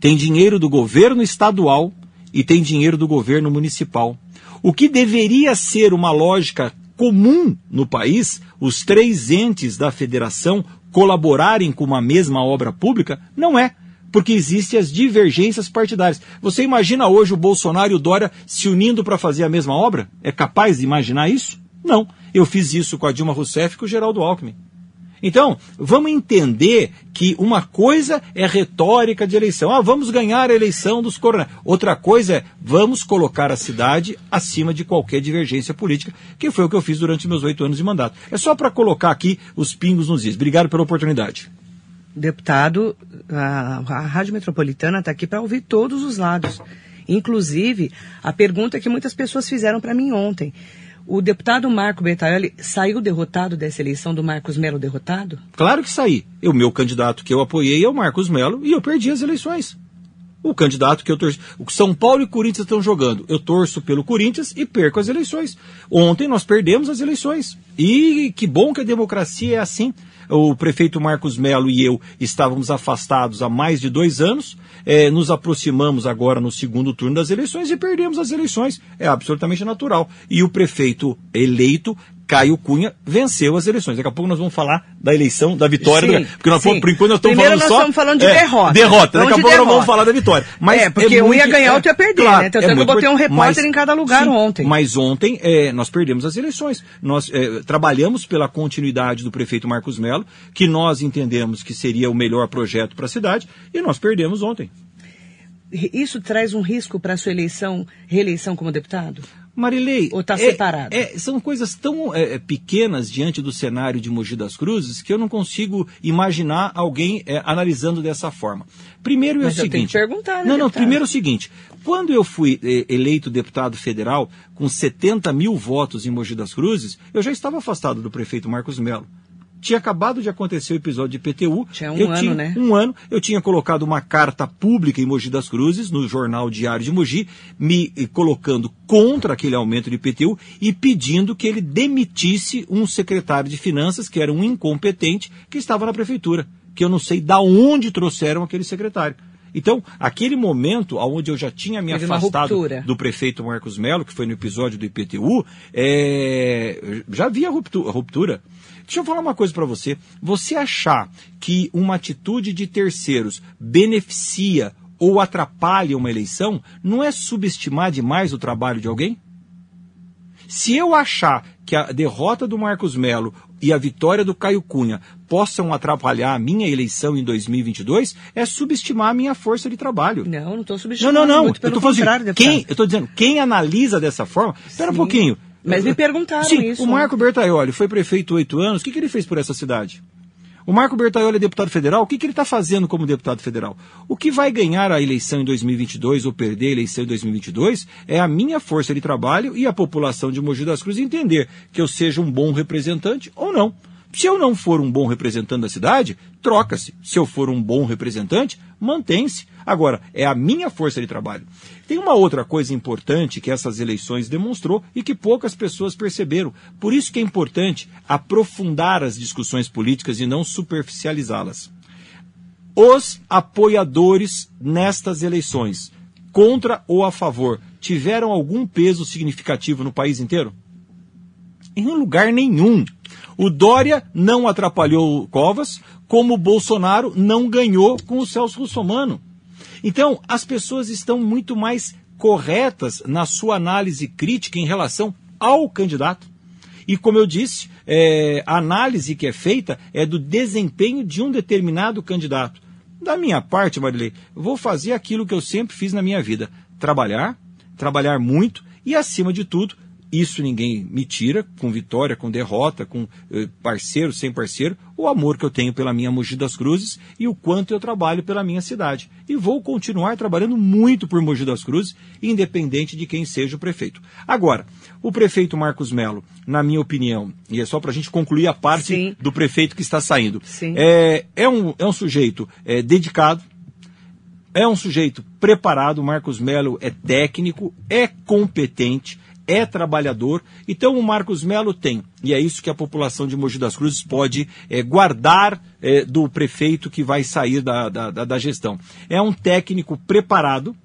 tem dinheiro do governo estadual e tem dinheiro do governo municipal. O que deveria ser uma lógica comum no país, os três entes da federação colaborarem com uma mesma obra pública, não é porque existem as divergências partidárias. Você imagina hoje o Bolsonaro e o Dória se unindo para fazer a mesma obra? É capaz de imaginar isso? Não. Eu fiz isso com a Dilma Rousseff e com o Geraldo Alckmin. Então, vamos entender que uma coisa é retórica de eleição. Ah, vamos ganhar a eleição dos coronéis. Outra coisa é vamos colocar a cidade acima de qualquer divergência política, que foi o que eu fiz durante meus oito anos de mandato. É só para colocar aqui os pingos nos is. Obrigado pela oportunidade deputado, a, a Rádio Metropolitana está aqui para ouvir todos os lados. Inclusive, a pergunta que muitas pessoas fizeram para mim ontem. O deputado Marco Bertaioli saiu derrotado dessa eleição do Marcos Melo derrotado? Claro que saí. O meu candidato que eu apoiei é o Marcos Melo e eu perdi as eleições. O candidato que eu torço. O São Paulo e Corinthians estão jogando. Eu torço pelo Corinthians e perco as eleições. Ontem nós perdemos as eleições. E que bom que a democracia é assim o prefeito Marcos Melo e eu estávamos afastados há mais de dois anos, é, nos aproximamos agora no segundo turno das eleições e perdemos as eleições. É absolutamente natural. E o prefeito eleito Caio Cunha venceu as eleições. Daqui a pouco nós vamos falar da eleição, da vitória, porque nós, por enquanto nós estamos Primeiro falando nós só... estamos falando de é, derrota. Derrota. Daqui a pouco nós vamos falar da vitória. Mas é, porque é um ia ganhar, é, outro ia perder, claro, né? Então é eu botei um repórter mas, em cada lugar sim, ontem. Mas ontem é, nós perdemos as eleições. Nós é, trabalhamos pela continuidade do prefeito Marcos Melo, que nós entendemos que seria o melhor projeto para a cidade, e nós perdemos ontem. Isso traz um risco para a sua eleição, reeleição como deputado? Marilei. Ou está é, separado? É, são coisas tão é, é, pequenas diante do cenário de Mogi das Cruzes que eu não consigo imaginar alguém é, analisando dessa forma. Primeiro é Mas o seguinte. Tenho que perguntar, né, não, não, primeiro é o seguinte. Quando eu fui é, eleito deputado federal com 70 mil votos em Mogi das Cruzes, eu já estava afastado do prefeito Marcos Melo. Tinha acabado de acontecer o episódio de PTU. Tinha um eu ano, tinha, né? Um ano. Eu tinha colocado uma carta pública em Mogi das Cruzes, no jornal Diário de Mogi, me colocando contra aquele aumento de PTU e pedindo que ele demitisse um secretário de finanças, que era um incompetente, que estava na prefeitura. Que eu não sei da onde trouxeram aquele secretário. Então, aquele momento onde eu já tinha me Teve afastado do prefeito Marcos Melo, que foi no episódio do IPTU, é, já havia ruptura. ruptura. Deixa eu falar uma coisa para você. Você achar que uma atitude de terceiros beneficia ou atrapalha uma eleição não é subestimar demais o trabalho de alguém? Se eu achar que a derrota do Marcos Melo e a vitória do Caio Cunha possam atrapalhar a minha eleição em 2022, é subestimar a minha força de trabalho. Não, não estou subestimando. Não, não, não. Muito eu falando, quem, eu estou dizendo, quem analisa dessa forma, espera um pouquinho. Mas me perguntaram Sim, isso. O Marco Bertaioli foi prefeito oito anos. O que, que ele fez por essa cidade? O Marco Bertaioli é deputado federal. O que, que ele está fazendo como deputado federal? O que vai ganhar a eleição em 2022 ou perder a eleição em 2022 é a minha força de trabalho e a população de Mogi das Cruzes entender que eu seja um bom representante ou não. Se eu não for um bom representante da cidade, troca-se. Se eu for um bom representante, mantém-se. Agora, é a minha força de trabalho. Tem uma outra coisa importante que essas eleições demonstrou e que poucas pessoas perceberam. Por isso que é importante aprofundar as discussões políticas e não superficializá-las. Os apoiadores nestas eleições, contra ou a favor, tiveram algum peso significativo no país inteiro? Em lugar nenhum. O Dória não atrapalhou o Covas, como Bolsonaro não ganhou com o Celso Russomano. Então, as pessoas estão muito mais corretas na sua análise crítica em relação ao candidato. E como eu disse, é, a análise que é feita é do desempenho de um determinado candidato. Da minha parte, Marilei, vou fazer aquilo que eu sempre fiz na minha vida: trabalhar, trabalhar muito e, acima de tudo, isso ninguém me tira, com vitória, com derrota, com eh, parceiro, sem parceiro, o amor que eu tenho pela minha Mogi das Cruzes e o quanto eu trabalho pela minha cidade. E vou continuar trabalhando muito por Mogi das Cruzes, independente de quem seja o prefeito. Agora, o prefeito Marcos Melo, na minha opinião, e é só para a gente concluir a parte Sim. do prefeito que está saindo, é, é, um, é um sujeito é, dedicado, é um sujeito preparado, Marcos Melo é técnico, é competente, é trabalhador. Então o Marcos Melo tem, e é isso que a população de Mogi das Cruzes pode é, guardar é, do prefeito que vai sair da, da, da gestão. É um técnico preparado,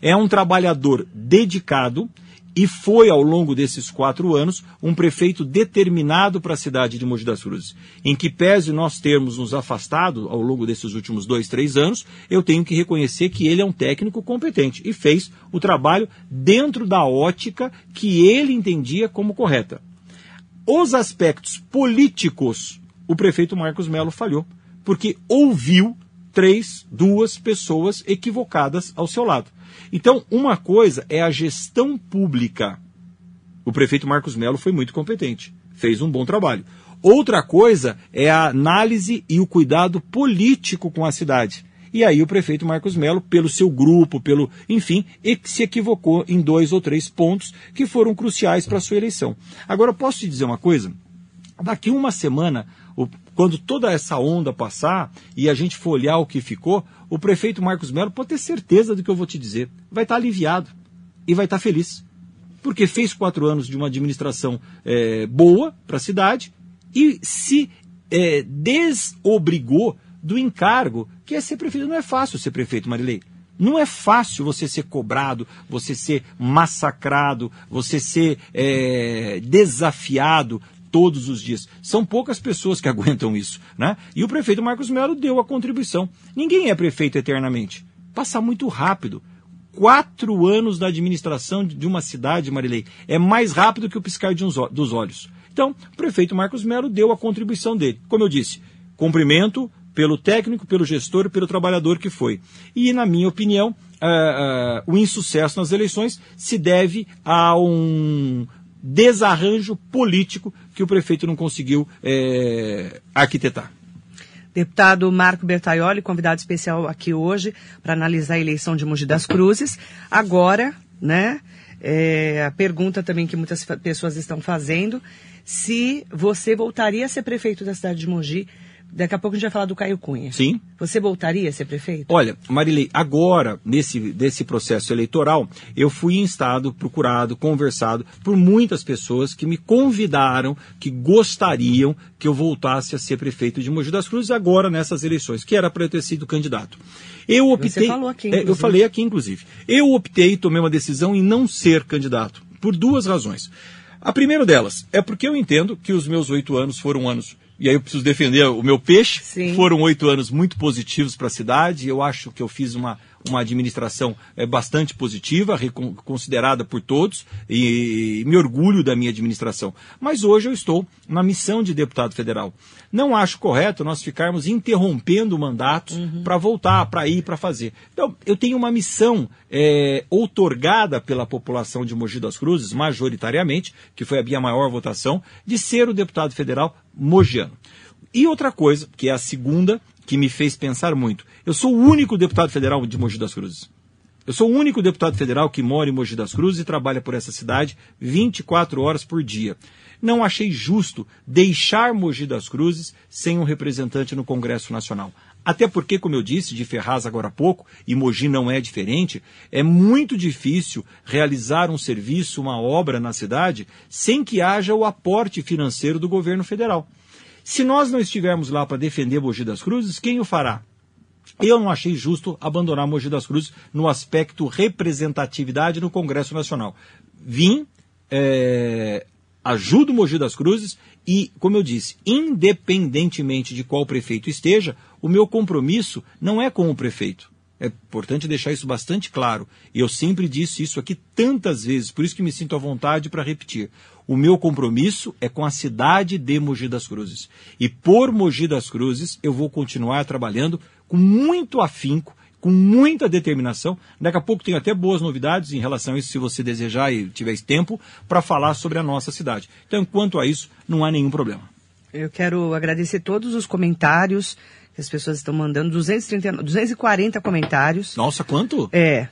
é um trabalhador dedicado e foi, ao longo desses quatro anos, um prefeito determinado para a cidade de Mogi das Cruzes. Em que pese nós termos nos afastado ao longo desses últimos dois, três anos, eu tenho que reconhecer que ele é um técnico competente e fez o trabalho dentro da ótica que ele entendia como correta. Os aspectos políticos, o prefeito Marcos Melo falhou, porque ouviu três, duas pessoas equivocadas ao seu lado. Então, uma coisa é a gestão pública. O prefeito Marcos Melo foi muito competente, fez um bom trabalho. Outra coisa é a análise e o cuidado político com a cidade. E aí o prefeito Marcos Melo, pelo seu grupo, pelo, enfim, se equivocou em dois ou três pontos que foram cruciais para a sua eleição. Agora, posso te dizer uma coisa? Daqui uma semana, quando toda essa onda passar e a gente for olhar o que ficou, o prefeito Marcos Melo pode ter certeza do que eu vou te dizer. Vai estar aliviado e vai estar feliz. Porque fez quatro anos de uma administração é, boa para a cidade e se é, desobrigou do encargo que é ser prefeito. Não é fácil ser prefeito, Marilei. Não é fácil você ser cobrado, você ser massacrado, você ser é, desafiado todos os dias. São poucas pessoas que <laughs> aguentam isso. Né? E o prefeito Marcos Melo deu a contribuição. Ninguém é prefeito eternamente. Passa muito rápido. Quatro anos da administração de uma cidade, Marilei, é mais rápido que o piscar de uns, dos olhos. Então, o prefeito Marcos Melo deu a contribuição dele. Como eu disse, cumprimento pelo técnico, pelo gestor pelo trabalhador que foi. E, na minha opinião, uh, uh, o insucesso nas eleições se deve a um desarranjo político que o prefeito não conseguiu é, arquitetar. Deputado Marco Bertaioli, convidado especial aqui hoje para analisar a eleição de Mogi das Cruzes. Agora, né, é, a pergunta também que muitas pessoas estão fazendo, se você voltaria a ser prefeito da cidade de Mogi Daqui a pouco a gente vai falar do Caio Cunha. Sim. Você voltaria a ser prefeito? Olha, Marilei, agora, nesse desse processo eleitoral, eu fui instado, procurado, conversado por muitas pessoas que me convidaram, que gostariam que eu voltasse a ser prefeito de Mogi das Cruzes agora nessas eleições, que era para eu ter sido candidato. Eu optei. Você falou aqui, é, Eu falei aqui, inclusive. Eu optei, tomei uma decisão em não ser candidato, por duas razões. A primeira delas é porque eu entendo que os meus oito anos foram anos e aí eu preciso defender o meu peixe. Sim. Foram oito anos muito positivos para a cidade. Eu acho que eu fiz uma, uma administração é, bastante positiva, considerada por todos, e, e, me orgulho da minha administração. Mas hoje eu estou na missão de deputado federal. Não acho correto nós ficarmos interrompendo mandatos uhum. para voltar, para ir, para fazer. Então, eu tenho uma missão é, outorgada pela população de Mogi das Cruzes, majoritariamente, que foi a minha maior votação, de ser o deputado federal mogiano. E outra coisa, que é a segunda, que me fez pensar muito. Eu sou o único deputado federal de Mogi das Cruzes. Eu sou o único deputado federal que mora em Mogi das Cruzes e trabalha por essa cidade 24 horas por dia. Não achei justo deixar Mogi das Cruzes sem um representante no Congresso Nacional. Até porque, como eu disse de Ferraz agora há pouco, e Mogi não é diferente, é muito difícil realizar um serviço, uma obra na cidade, sem que haja o aporte financeiro do governo federal. Se nós não estivermos lá para defender Mogi das Cruzes, quem o fará? Eu não achei justo abandonar Mogi das Cruzes no aspecto representatividade no Congresso Nacional. Vim, é, ajudo Mogi das Cruzes e, como eu disse, independentemente de qual prefeito esteja, o meu compromisso não é com o prefeito. É importante deixar isso bastante claro. E eu sempre disse isso aqui tantas vezes, por isso que me sinto à vontade para repetir. O meu compromisso é com a cidade de Mogi das Cruzes. E por Mogi das Cruzes eu vou continuar trabalhando com muito afinco, com muita determinação. Daqui a pouco tenho até boas novidades em relação a isso, se você desejar e tiver tempo, para falar sobre a nossa cidade. Então, quanto a isso, não há nenhum problema. Eu quero agradecer todos os comentários as pessoas estão mandando, 230, 240 comentários. Nossa, quanto? É.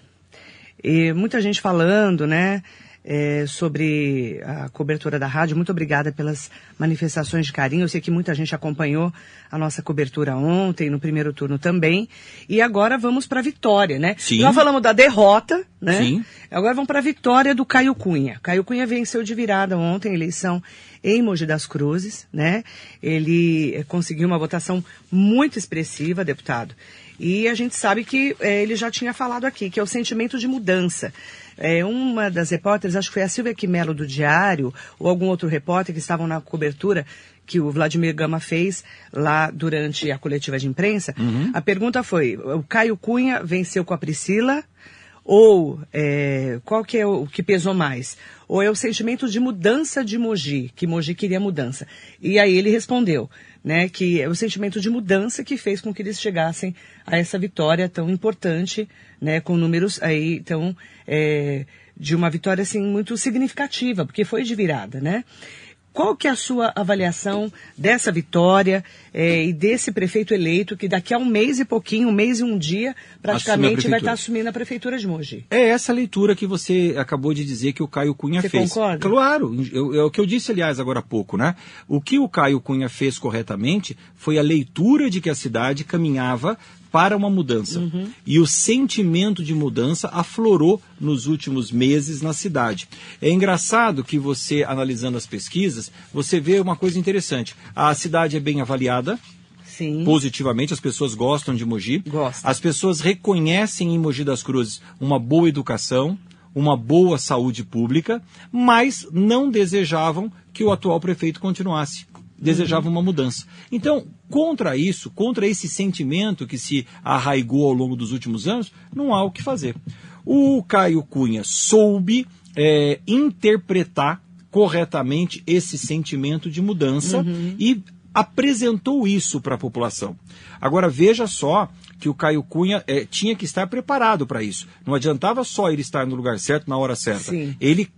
E muita gente falando, né? É, sobre a cobertura da rádio. Muito obrigada pelas manifestações de carinho. Eu sei que muita gente acompanhou a nossa cobertura ontem, no primeiro turno também. E agora vamos para a vitória, né? Sim. Nós falamos da derrota, né? Sim. Agora vamos para a vitória do Caio Cunha. Caio Cunha venceu de virada ontem a eleição em Mogi das Cruzes, né? Ele eh, conseguiu uma votação muito expressiva, deputado. E a gente sabe que eh, ele já tinha falado aqui, que é o sentimento de mudança. É, uma das repórteres, acho que foi a Silvia Quimelo do Diário, ou algum outro repórter que estavam na cobertura que o Vladimir Gama fez lá durante a coletiva de imprensa, a pergunta foi, o Caio Cunha venceu com a Priscila, ou é, qual que é o que pesou mais? Ou é o sentimento de mudança de Mogi, que Mogi queria mudança? E aí ele respondeu, né, que é o sentimento de mudança que fez com que eles chegassem a essa vitória tão importante, né, com números aí tão é, de uma vitória assim muito significativa, porque foi de virada, né? Qual que é a sua avaliação dessa vitória eh, e desse prefeito eleito que daqui a um mês e pouquinho, um mês e um dia, praticamente vai estar assumindo a prefeitura de Mogi? É essa leitura que você acabou de dizer que o Caio Cunha Você fez. concorda? Claro, é o que eu disse, aliás, agora há pouco, né? O que o Caio Cunha fez corretamente foi a leitura de que a cidade caminhava para uma mudança. Uhum. E o sentimento de mudança aflorou nos últimos meses na cidade. É engraçado que você, analisando as pesquisas, você vê uma coisa interessante. A cidade é bem avaliada, Sim. positivamente, as pessoas gostam de Mogi. Gostam. As pessoas reconhecem em Mogi das Cruzes uma boa educação, uma boa saúde pública, mas não desejavam que o atual prefeito continuasse. Desejavam uma mudança. Então, contra isso, contra esse sentimento que se arraigou ao longo dos últimos anos, não há o que fazer. O Caio Cunha soube eh, interpretar corretamente esse sentimento de mudança e apresentou isso para a população. Agora veja só que o Caio Cunha eh, tinha que estar preparado para isso. Não adiantava só ele estar no lugar certo na hora certa. Sim. Ele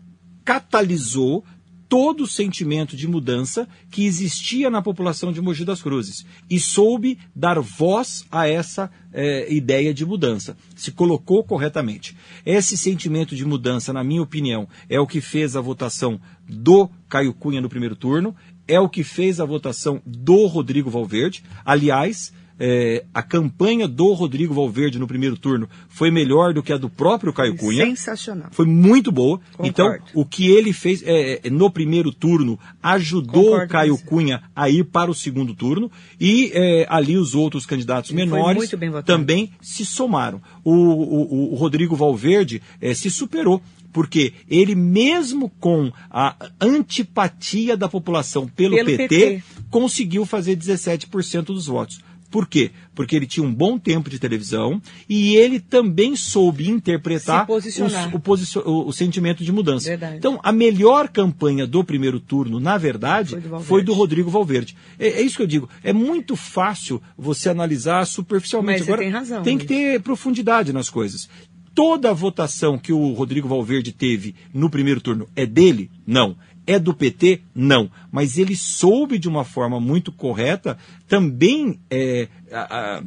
catalisou todo o sentimento de mudança que existia na população de Mogi das Cruzes e soube dar voz a essa eh, ideia de mudança. Se colocou corretamente. Esse sentimento de mudança, na minha opinião, é o que fez a votação do Caio Cunha no primeiro turno, é o que fez a votação do Rodrigo Valverde. Aliás, eh, a campanha do Rodrigo Valverde no primeiro turno foi melhor do que a do próprio Caio Cunha. Sensacional. Foi muito boa. Concordo. Então, o que ele fez é, é, no primeiro turno ajudou Concordo o Caio. Cunha a ir para o segundo turno e é, ali os outros candidatos Ele menores também se somaram. O, o- o Rodrigo Valverde é, se superou. Porque ele, mesmo com a antipatia da população pelo, Pelo PT, PT. conseguiu fazer 17% dos votos. Por quê? Porque ele tinha um bom tempo de televisão e ele também soube interpretar os- o, posicion- o- o sentimento de mudança. Verdade. Então, a melhor campanha do primeiro turno, na verdade, Foi do foi do Rodrigo Valverde. É, é isso que eu digo. É muito fácil você analisar superficialmente. Mas você Agora, tem razão, tem que ter profundidade nas coisas. Toda a votação que o Rodrigo Valverde teve no primeiro turno é dele? Não. É do PT? Não. Mas ele soube de uma forma muito correta também é, a- a-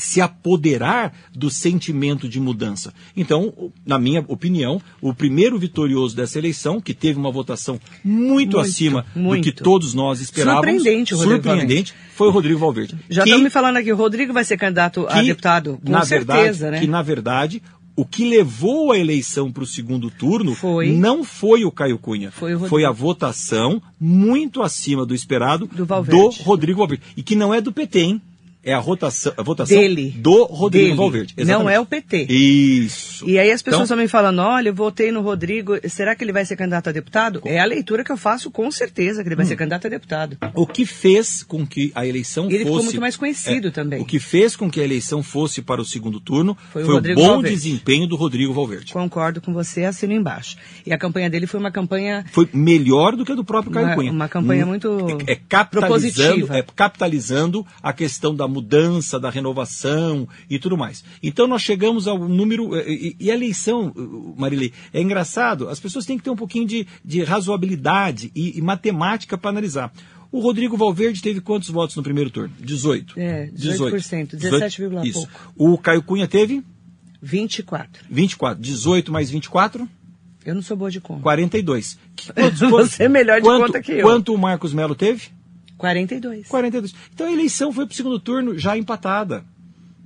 se apoderar do sentimento de mudança. Então, na minha opinião, o primeiro vitorioso dessa eleição, que teve uma votação muito, Muito, acima do muito. que todos nós esperávamos, Surpreendente surpreendente, foi o Rodrigo Valverde. Já estão me falando aqui, o Rodrigo vai ser candidato a que, deputado, com na certeza, verdade, né? Que, na verdade, o que levou a eleição para o segundo turno Foi. não foi o Caio Cunha. Foi o Rodrigo. a votação muito acima do esperado Do Valverde. Rodrigo Valverde. E que não é do PT, hein? É a, rotação, a votação Dele. do Rodrigo Dele. Valverde. Não Exatamente. é o PT. Isso. E aí as pessoas Então- me falando, olha, eu votei no Rodrigo, será que ele vai ser candidato a deputado? É a leitura que eu faço com certeza, que ele vai Hum. ser candidato a deputado. O que fez com que a eleição Ele fosse. ficou muito mais conhecido É, também. O que fez com que a eleição fosse para o segundo turno Foi foi, o o, Rodrigo bom Valverde. desempenho do Rodrigo Valverde. Concordo com você, assino embaixo. E a campanha dele foi uma campanha Foi melhor do que a do próprio Caio Uma- Cunha. uma campanha Hum, muito é, é capitalizando, propositiva. é capitalizando a questão da mudança, da renovação e tudo mais. Então nós chegamos ao número eh, e, e a eleição, eh, Marilei, é engraçado. As pessoas têm que ter um pouquinho de, de razoabilidade e, e matemática para analisar. O Rodrigo Valverde teve quantos votos no primeiro turno? 18. É, 18%, 17 vírgula Isso. pouco. O Caio Cunha teve 24. 24. 18 mais 24, Eu não sou boa de conta. 42. Que- <laughs> quantos- Você é melhor de quanto- conta que eu. Quanto o Marcos Melo teve? 42. 42. Então a eleição foi para o segundo turno já empatada.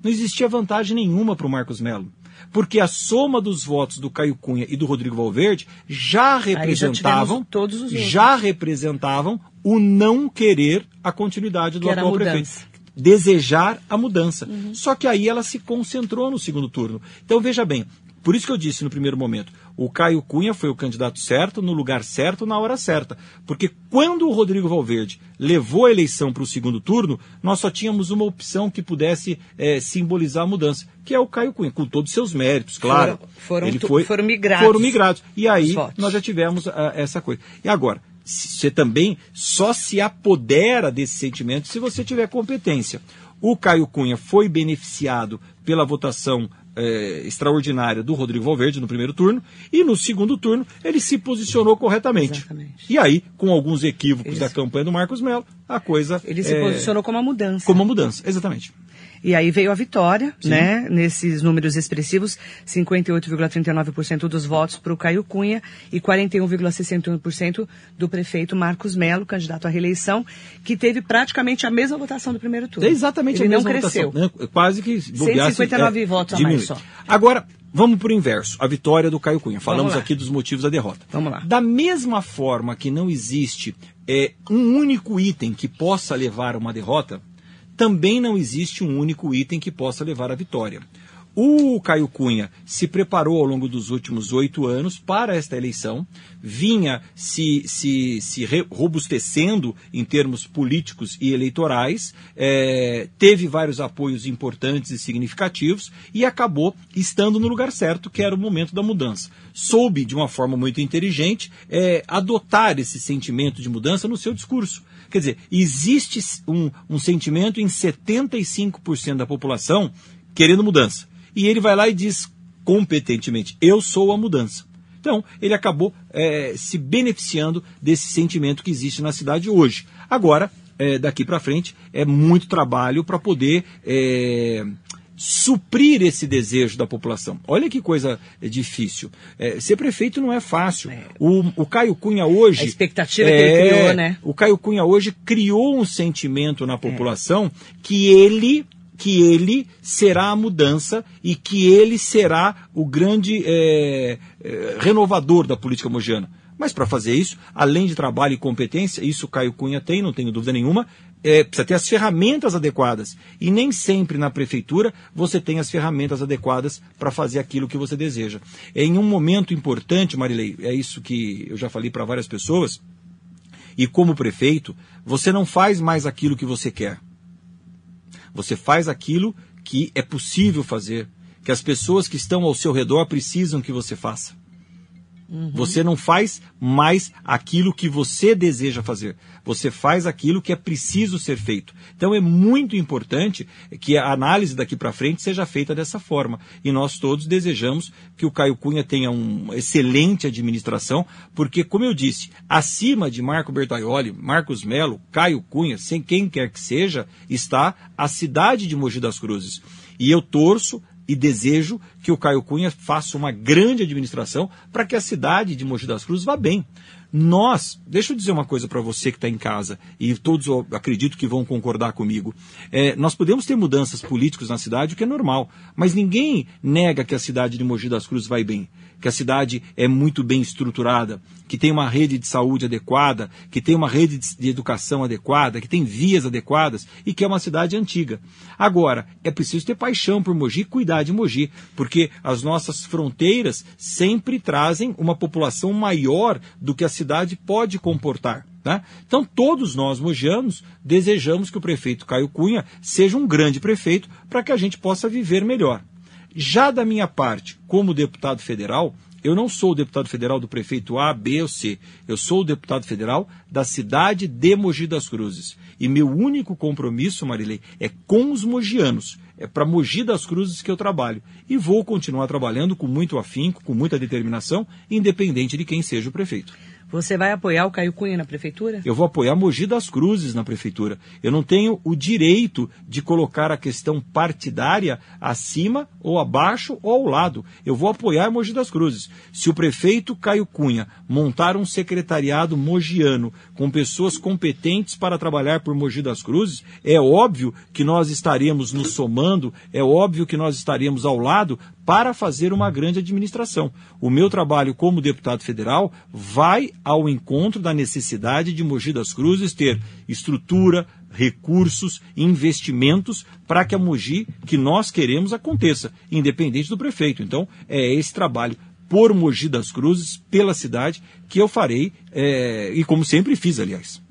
Não existia vantagem nenhuma para o Marcos Melo. Porque a soma dos votos do Caio Cunha e do Rodrigo Valverde já já representavam, tivemos todos os outros. já representavam o não querer a continuidade do Que atual prefeito. Desejar a mudança. Só que aí ela se concentrou no segundo turno. Então veja bem, por isso que eu disse no primeiro momento, o Caio Cunha foi o candidato certo, no lugar certo, na hora certa. Porque quando o Rodrigo Valverde levou a eleição para o segundo turno, nós só tínhamos uma opção que pudesse eh, simbolizar a mudança, que é o Caio Cunha, com todos os seus méritos, claro. Foram- foram foi, foram migrados Foram migrados. E aí nós já tivemos ah, essa coisa. E agora, você também só se apodera desse sentimento se você tiver competência. O Caio Cunha foi beneficiado pela votação eh, extraordinária do Rodrigo Valverde no primeiro turno e no segundo turno ele se posicionou corretamente. Exatamente. E aí, com alguns equívocos Isso. da campanha do Marcos Melo, a coisa Ele se eh, posicionou como uma mudança. como uma mudança, exatamente. E aí veio a vitória, né? Nesses números expressivos, 58,39% dos votos para o Caio Cunha e 41,61% do prefeito Marcos Melo, candidato à reeleição, que teve praticamente a mesma votação do primeiro turno. É exatamente Ele a não mesma cresceu. votação. né? Quase que bobeasse, 159 votos a mais só. Agora, vamos para o inverso. A vitória do Caio Cunha. Falamos aqui dos motivos da derrota. Vamos lá. Da mesma forma que não existe é, um único item que possa levar a uma derrota, também não existe um único item que possa levar à vitória. O Caio Cunha se preparou ao longo dos últimos oito anos para esta eleição, vinha se, se, se robustecendo em termos políticos e eleitorais, eh, teve vários apoios importantes e significativos e acabou estando no lugar certo, que era o momento da mudança. Soube, de uma forma muito inteligente, eh, adotar esse sentimento de mudança no seu discurso. Quer dizer, existe um, um sentimento em 75% da população querendo mudança. E ele vai lá e diz competentemente: Eu sou a mudança. Então, ele acabou eh, se beneficiando desse sentimento que existe na cidade hoje. Agora, eh, daqui para frente, é muito trabalho para poder eh, suprir esse desejo da população. Olha que coisa eh, difícil. Eh, ser prefeito não é fácil. O, o Caio Cunha hoje. A expectativa que ele criou, né? O Caio Cunha hoje criou um sentimento na população que ele que ele será a mudança e que ele será o grande renovador da política mogiana. Mas para fazer isso, além de trabalho e competência, isso o Caio Cunha tem, não tenho dúvida nenhuma, é, precisa ter as ferramentas adequadas. E nem sempre na prefeitura você tem as ferramentas adequadas para fazer aquilo que você deseja. Em um momento importante, Marilei, é isso que eu já falei para várias pessoas, e como prefeito, você não faz mais aquilo que você quer. Você faz aquilo que é possível fazer, que as pessoas que estão ao seu redor precisam que você faça. Você não faz mais aquilo que você deseja fazer. Você faz aquilo que é preciso ser feito. Então é muito importante que a análise daqui para frente seja feita dessa forma. E nós todos desejamos que o Caio Cunha tenha uma excelente administração, porque, como eu disse, acima de Marco Bertaioli, Marcos Melo, Caio Cunha, sem quem quer que seja, está a cidade de Mogi das Cruzes. E eu torço e desejo que o Caio Cunha faça uma grande administração para que a cidade de Mogi das Cruzes vá bem. Nós, deixa eu dizer uma coisa para você que está em casa, e todos acredito que vão concordar comigo. É, nós podemos ter mudanças políticas na cidade, o que é normal, mas ninguém nega que a cidade de Mogi das Cruzes vai bem que a cidade é muito bem estruturada, que tem uma rede de saúde adequada, que tem uma rede de educação adequada, que tem vias adequadas e que é uma cidade antiga. Agora, é preciso ter paixão por Mogi cuidar de Mogi, porque as nossas fronteiras sempre trazem uma população maior do que a cidade pode comportar. Né? Então, todos nós, mogianos, desejamos que o prefeito Caio Cunha seja um grande prefeito para que a gente possa viver melhor. Já da minha parte, como deputado federal, eu não sou o deputado federal do prefeito A, B ou C. Eu sou o deputado federal da cidade de Mogi das Cruzes. E meu único compromisso, Marilei, é com os mogianos. É para Mogi das Cruzes que eu trabalho. E vou continuar trabalhando com muito afinco, com muita determinação, independente de quem seja o prefeito. Você vai apoiar o Caio Cunha na prefeitura? Eu vou apoiar Mogi das Cruzes na prefeitura. Eu não tenho o direito de colocar a questão partidária acima ou abaixo ou ao lado. Eu vou apoiar Mogi das Cruzes. Se o prefeito Caio Cunha montar um secretariado mogiano com pessoas competentes para trabalhar por Mogi das Cruzes, é óbvio que nós estaremos nos somando, é óbvio que nós estaremos ao lado para fazer uma grande administração. O meu trabalho como deputado federal vai ao encontro da necessidade de Mogi das Cruzes ter estrutura, recursos, investimentos para que a Mogi que nós queremos aconteça, independente do prefeito. Então, é esse trabalho por Mogi das Cruzes, pela cidade, que eu farei, é, e como sempre fiz, aliás.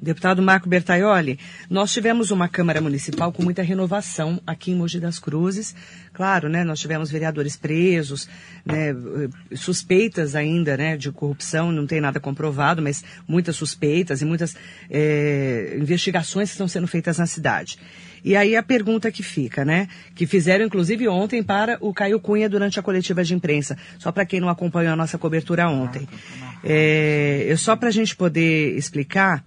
Deputado Marco Bertaioli, nós tivemos uma Câmara Municipal com muita renovação aqui em Mogi das Cruzes. Claro, né, nós tivemos vereadores presos, né, suspeitas ainda né, de corrupção, não tem nada comprovado, mas muitas suspeitas e muitas é, investigações que estão sendo feitas na cidade. E aí a pergunta que fica, né? Que fizeram inclusive ontem para o Caio Cunha durante a coletiva de imprensa. Só para quem não acompanhou a nossa cobertura ontem. É, só para a gente poder explicar,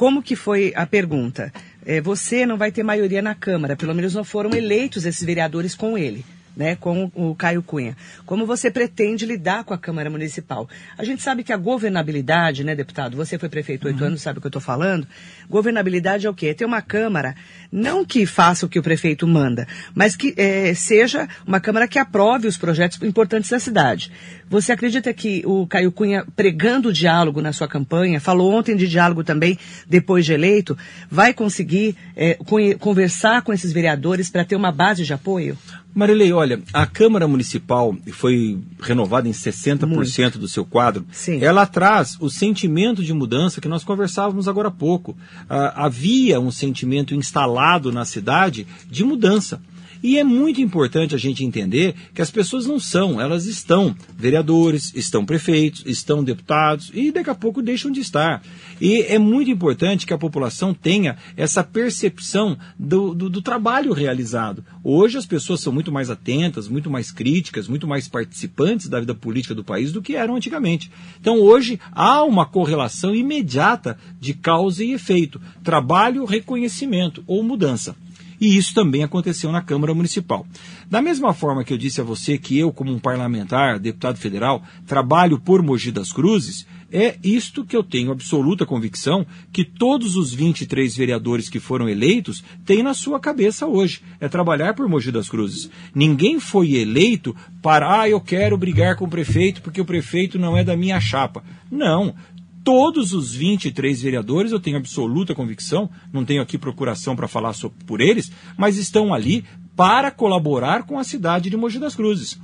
como que foi a pergunta? É, você não vai ter maioria na Câmara, pelo menos não foram eleitos esses vereadores com ele né, com o Caio Cunha. Como você pretende lidar com a Câmara Municipal? A gente sabe que a governabilidade, né, deputado? Você foi prefeito oito uhum. anos, sabe o que eu estou falando? Governabilidade é o quê? É ter uma Câmara, não que faça o que o prefeito manda, mas que é, seja uma Câmara que aprove os projetos importantes da cidade. Você acredita que o Caio Cunha, pregando o diálogo na sua campanha, falou ontem de diálogo também, depois de eleito, vai conseguir é, conversar com esses vereadores para ter uma base de apoio? Marilei, olha, a Câmara Municipal foi renovada em 60% Muito. do seu quadro. Sim. Ela traz o sentimento de mudança que nós conversávamos agora há pouco. Ah, havia um sentimento instalado na cidade de mudança. E é muito importante a gente entender que as pessoas não são, elas estão vereadores, estão prefeitos, estão deputados e daqui a pouco deixam de estar. E é muito importante que a população tenha essa percepção do, do, do trabalho realizado. Hoje as pessoas são muito mais atentas, muito mais críticas, muito mais participantes da vida política do país do que eram antigamente. Então hoje há uma correlação imediata de causa e efeito, trabalho, reconhecimento ou mudança. E isso também aconteceu na Câmara Municipal. Da mesma forma que eu disse a você que eu, como um parlamentar, deputado federal, trabalho por Mogi das Cruzes, é isto que eu tenho absoluta convicção que todos os 23 vereadores que foram eleitos têm na sua cabeça hoje. É trabalhar por Mogi das Cruzes. Ninguém foi eleito para, ah, eu quero brigar com o prefeito porque o prefeito não é da minha chapa. Não todos os 23 vereadores, eu tenho absoluta convicção, não tenho aqui procuração para falar sobre, por eles, mas estão ali para colaborar com a cidade de Mogi das Cruzes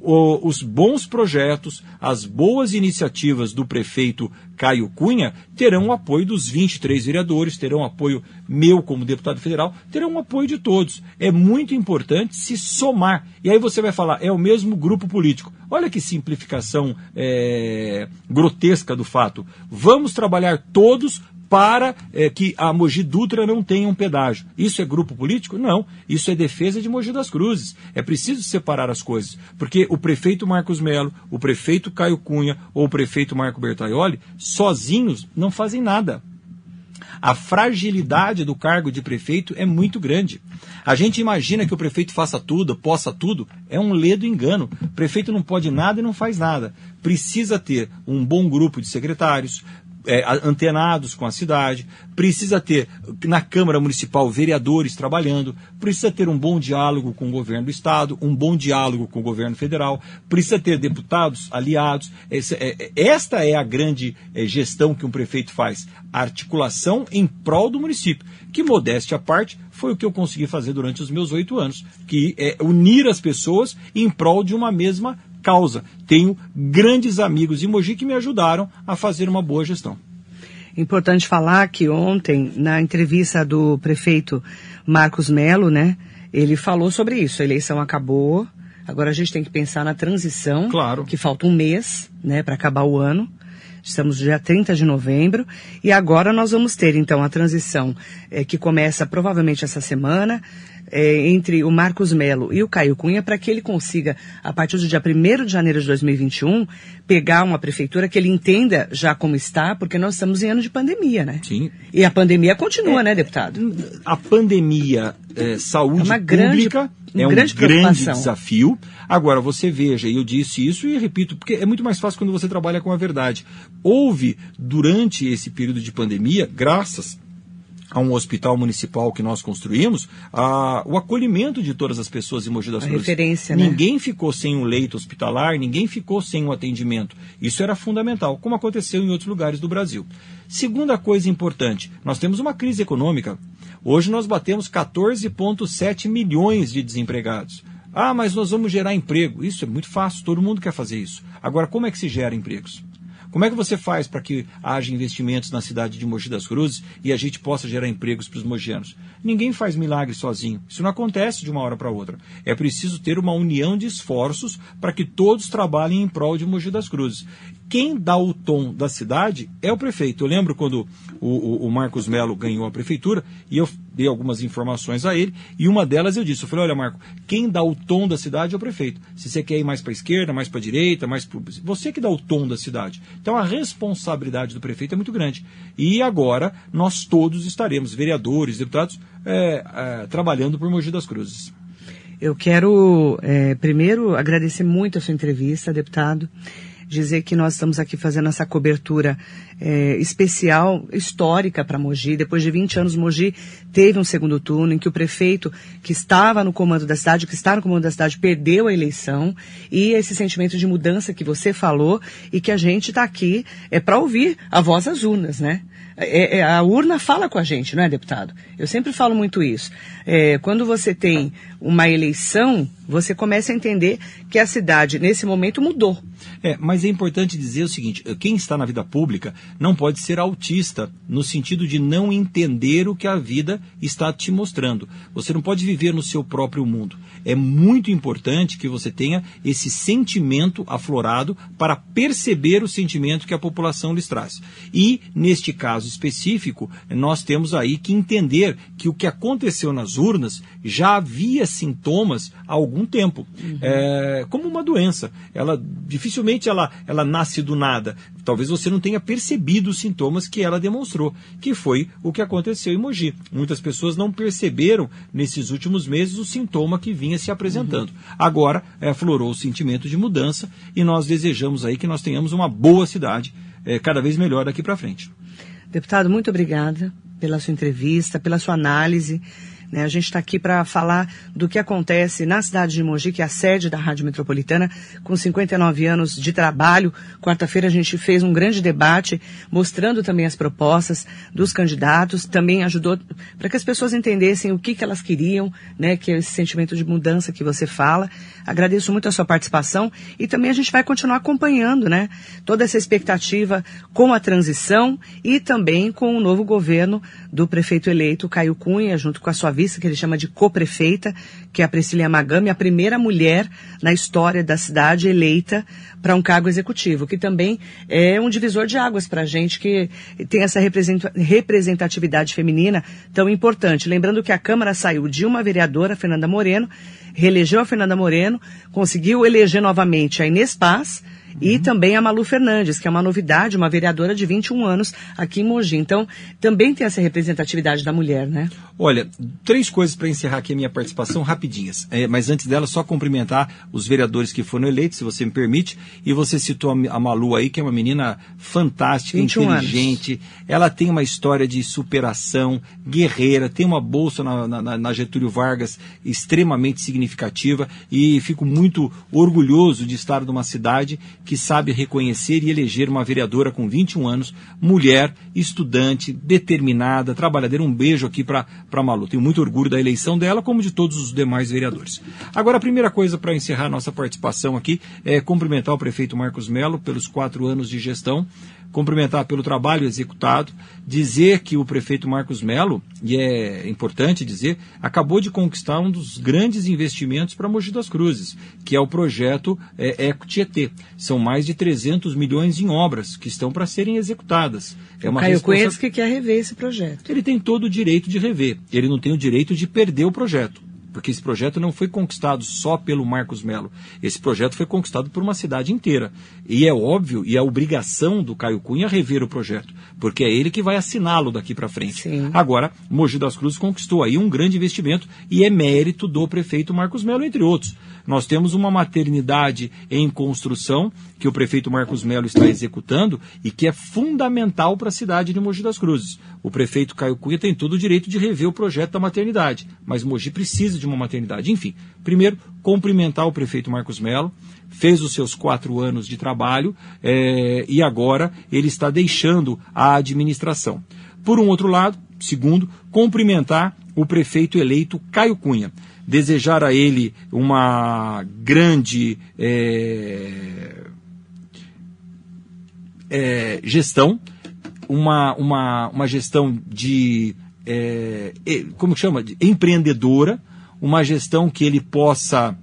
os bons projetos, as boas iniciativas do prefeito Caio Cunha terão o apoio dos 23 vereadores, terão apoio meu como deputado federal, terão o apoio de todos. É muito importante se somar. E aí você vai falar, é o mesmo grupo político. Olha que simplificação é, grotesca do fato. Vamos trabalhar todos para é, que a Mogi Dutra não tenha um pedágio. Isso é grupo político? Não. Isso é defesa de Mogi das Cruzes. É preciso separar as coisas. Porque o prefeito Marcos Melo, o prefeito Caio Cunha ou o prefeito Marco Bertaioli, sozinhos não fazem nada. A fragilidade do cargo de prefeito é muito grande. A gente imagina que o prefeito faça tudo, possa tudo, é um ledo engano. O prefeito não pode nada e não faz nada. Precisa ter um bom grupo de secretários, é, antenados com a cidade, precisa ter na Câmara Municipal vereadores trabalhando, precisa ter um bom diálogo com o governo do Estado, um bom diálogo com o governo federal, precisa ter deputados aliados. Essa é, esta é a grande é, gestão que um prefeito faz, articulação em prol do município, que modéstia à parte foi o que eu consegui fazer durante os meus oito anos, que é unir as pessoas em prol de uma mesma causa. Tenho grandes amigos em Mogi que me ajudaram a fazer uma boa gestão. Importante falar que ontem, na entrevista do prefeito Marcos Melo, né, ele falou sobre isso. A eleição acabou, agora a gente tem que pensar na transição, claro. que falta um mês, né, para acabar o ano. Estamos no dia 30 de novembro e agora nós vamos ter então a transição é, que começa provavelmente essa semana é, entre o Marcos Melo e o Caio Cunha para que ele consiga, a partir do dia 1 de janeiro de 2021, pegar uma prefeitura que ele entenda já como está, porque nós estamos em ano de pandemia, né? Sim. E a pandemia continua, é, né, deputado? A pandemia, é, saúde é pública grande, é um grande, grande desafio. Agora, você veja, e eu disse isso e repito, porque é muito mais fácil quando você trabalha com a verdade. Houve, durante esse período de pandemia, graças a um hospital municipal que nós construímos, a, o acolhimento de todas as pessoas em Mogi das Cruzes. Referência, né? Ninguém ficou sem um leito hospitalar, ninguém ficou sem um atendimento. Isso era fundamental, como aconteceu em outros lugares do Brasil. Segunda coisa importante, nós temos uma crise econômica. Hoje nós batemos 14,7 milhões de desempregados. Ah, mas nós vamos gerar emprego. Isso é muito fácil, todo mundo quer fazer isso. Agora, como é que se gera empregos? Como é que você faz para que haja investimentos na cidade de Mogi das Cruzes e a gente possa gerar empregos para os mogianos? Ninguém faz milagre sozinho. Isso não acontece de uma hora para outra. É preciso ter uma união de esforços para que todos trabalhem em prol de Mogi das Cruzes. Quem dá o tom da cidade é o prefeito. Eu lembro quando o, o, o Marcos Melo ganhou a prefeitura e eu dei algumas informações a ele e uma delas eu disse, eu falei, olha Marco, quem dá o tom da cidade é o prefeito. Se você quer ir mais para a esquerda, mais para a direita, mais para você que dá o tom da cidade. Então a responsabilidade do prefeito é muito grande. E agora nós todos estaremos, vereadores, deputados, é, é, trabalhando por Mogi das Cruzes. Eu quero, é, primeiro, agradecer muito a sua entrevista, deputado dizer que nós estamos aqui fazendo essa cobertura é, especial, histórica para Mogi. Depois de 20 anos, Mogi teve um segundo turno em que o prefeito que estava no comando da cidade, que está no comando da cidade, perdeu a eleição e esse sentimento de mudança que você falou e que a gente está aqui é para ouvir a voz das urnas, né? É, é, a urna fala com a gente, não é, deputado? Eu sempre falo muito isso. É, quando você tem uma eleição, você começa a entender que a cidade, nesse momento, mudou. É, mas é importante dizer o seguinte: quem está na vida pública não pode ser autista, no sentido de não entender o que a vida está te mostrando. Você não pode viver no seu próprio mundo. É muito importante que você tenha esse sentimento aflorado para perceber o sentimento que a população lhes traz. E, neste caso específico, nós temos aí que entender que o que aconteceu nas urnas já havia sintomas há algum tempo. Uhum. É, como uma doença. Ela dificilmente ela, ela nasce do nada. Talvez você não tenha percebido os sintomas que ela demonstrou, que foi o que aconteceu em Mogi. Muitas pessoas não perceberam nesses últimos meses o sintoma que vinha se apresentando. Uhum. Agora é, aflorou o sentimento de mudança e nós desejamos aí que nós tenhamos uma boa cidade é, cada vez melhor daqui para frente. Deputado, muito obrigada pela sua entrevista, pela sua análise. Né? A gente está aqui para falar do que acontece na cidade de Mogi, que é a sede da Rádio Metropolitana, com 59 anos de trabalho. Quarta-feira a gente fez um grande debate, mostrando também as propostas dos candidatos, também ajudou para que as pessoas entendessem o que, que elas queriam, né? que é esse sentimento de mudança que você fala. Agradeço muito a sua participação e também a gente vai continuar acompanhando né? toda essa expectativa com a transição e também com o novo governo do prefeito eleito Caio Cunha, junto com a sua que ele chama de co-prefeita, que é a Priscila Magami, a primeira mulher na história da cidade eleita para um cargo executivo, que também é um divisor de águas para a gente que tem essa representatividade feminina tão importante. Lembrando que a Câmara saiu de uma vereadora, Fernanda Moreno, reelegeu a Fernanda Moreno, conseguiu eleger novamente a Inês Paz, E também a Malu Fernandes, que é uma novidade, uma vereadora de 21 anos aqui em Mogi. Então, também tem essa representatividade da mulher, né? Olha, três coisas para encerrar aqui a minha participação rapidinhas. É, mas antes dela, só cumprimentar os vereadores que foram eleitos, se você me permite. E você citou a Malu aí, que é uma menina fantástica, inteligente. Anos. Ela tem uma história de superação, guerreira, tem uma bolsa na, na, na Getúlio Vargas extremamente significativa. E fico muito orgulhoso de estar numa cidade que sabe reconhecer e eleger uma vereadora com 21 anos, mulher, estudante, determinada, trabalhadeira. Um beijo aqui para Malu. Tenho muito orgulho da eleição dela, como de todos os demais vereadores. Agora, a primeira coisa para encerrar nossa participação aqui é cumprimentar o prefeito Marcos Melo pelos quatro anos de gestão cumprimentar pelo trabalho executado, dizer que o prefeito Marcos Melo, e é importante dizer, acabou de conquistar um dos grandes investimentos para Mogi das Cruzes, que é o projeto é, Eco Tietê. São mais de 300 milhões em obras que estão para serem executadas. É uma Caio responsa... Coelho que quer rever esse projeto. Ele tem todo o direito de rever, ele não tem o direito de perder o projeto porque esse projeto não foi conquistado só pelo Marcos Melo. Esse projeto foi conquistado por uma cidade inteira. E é óbvio, e é obrigação do Caio Cunha rever o projeto, porque é ele que vai assiná-lo daqui para frente. Sim. Agora, Mogi das Cruzes conquistou aí um grande investimento e é mérito do prefeito Marcos Melo, entre outros. Nós temos uma maternidade em construção que o prefeito Marcos Melo está executando e que é fundamental para a cidade de Mogi das Cruzes. O prefeito Caio Cunha tem todo o direito de rever o projeto da maternidade, mas Mogi precisa de uma maternidade. Enfim, primeiro, cumprimentar o prefeito Marcos Melo, fez os seus quatro anos de trabalho é, e agora ele está deixando a administração. Por um outro lado, segundo, cumprimentar o prefeito eleito Caio Cunha desejar a ele uma grande é, é, gestão, uma, uma, uma gestão de, é, como chama, de empreendedora, uma gestão que ele possa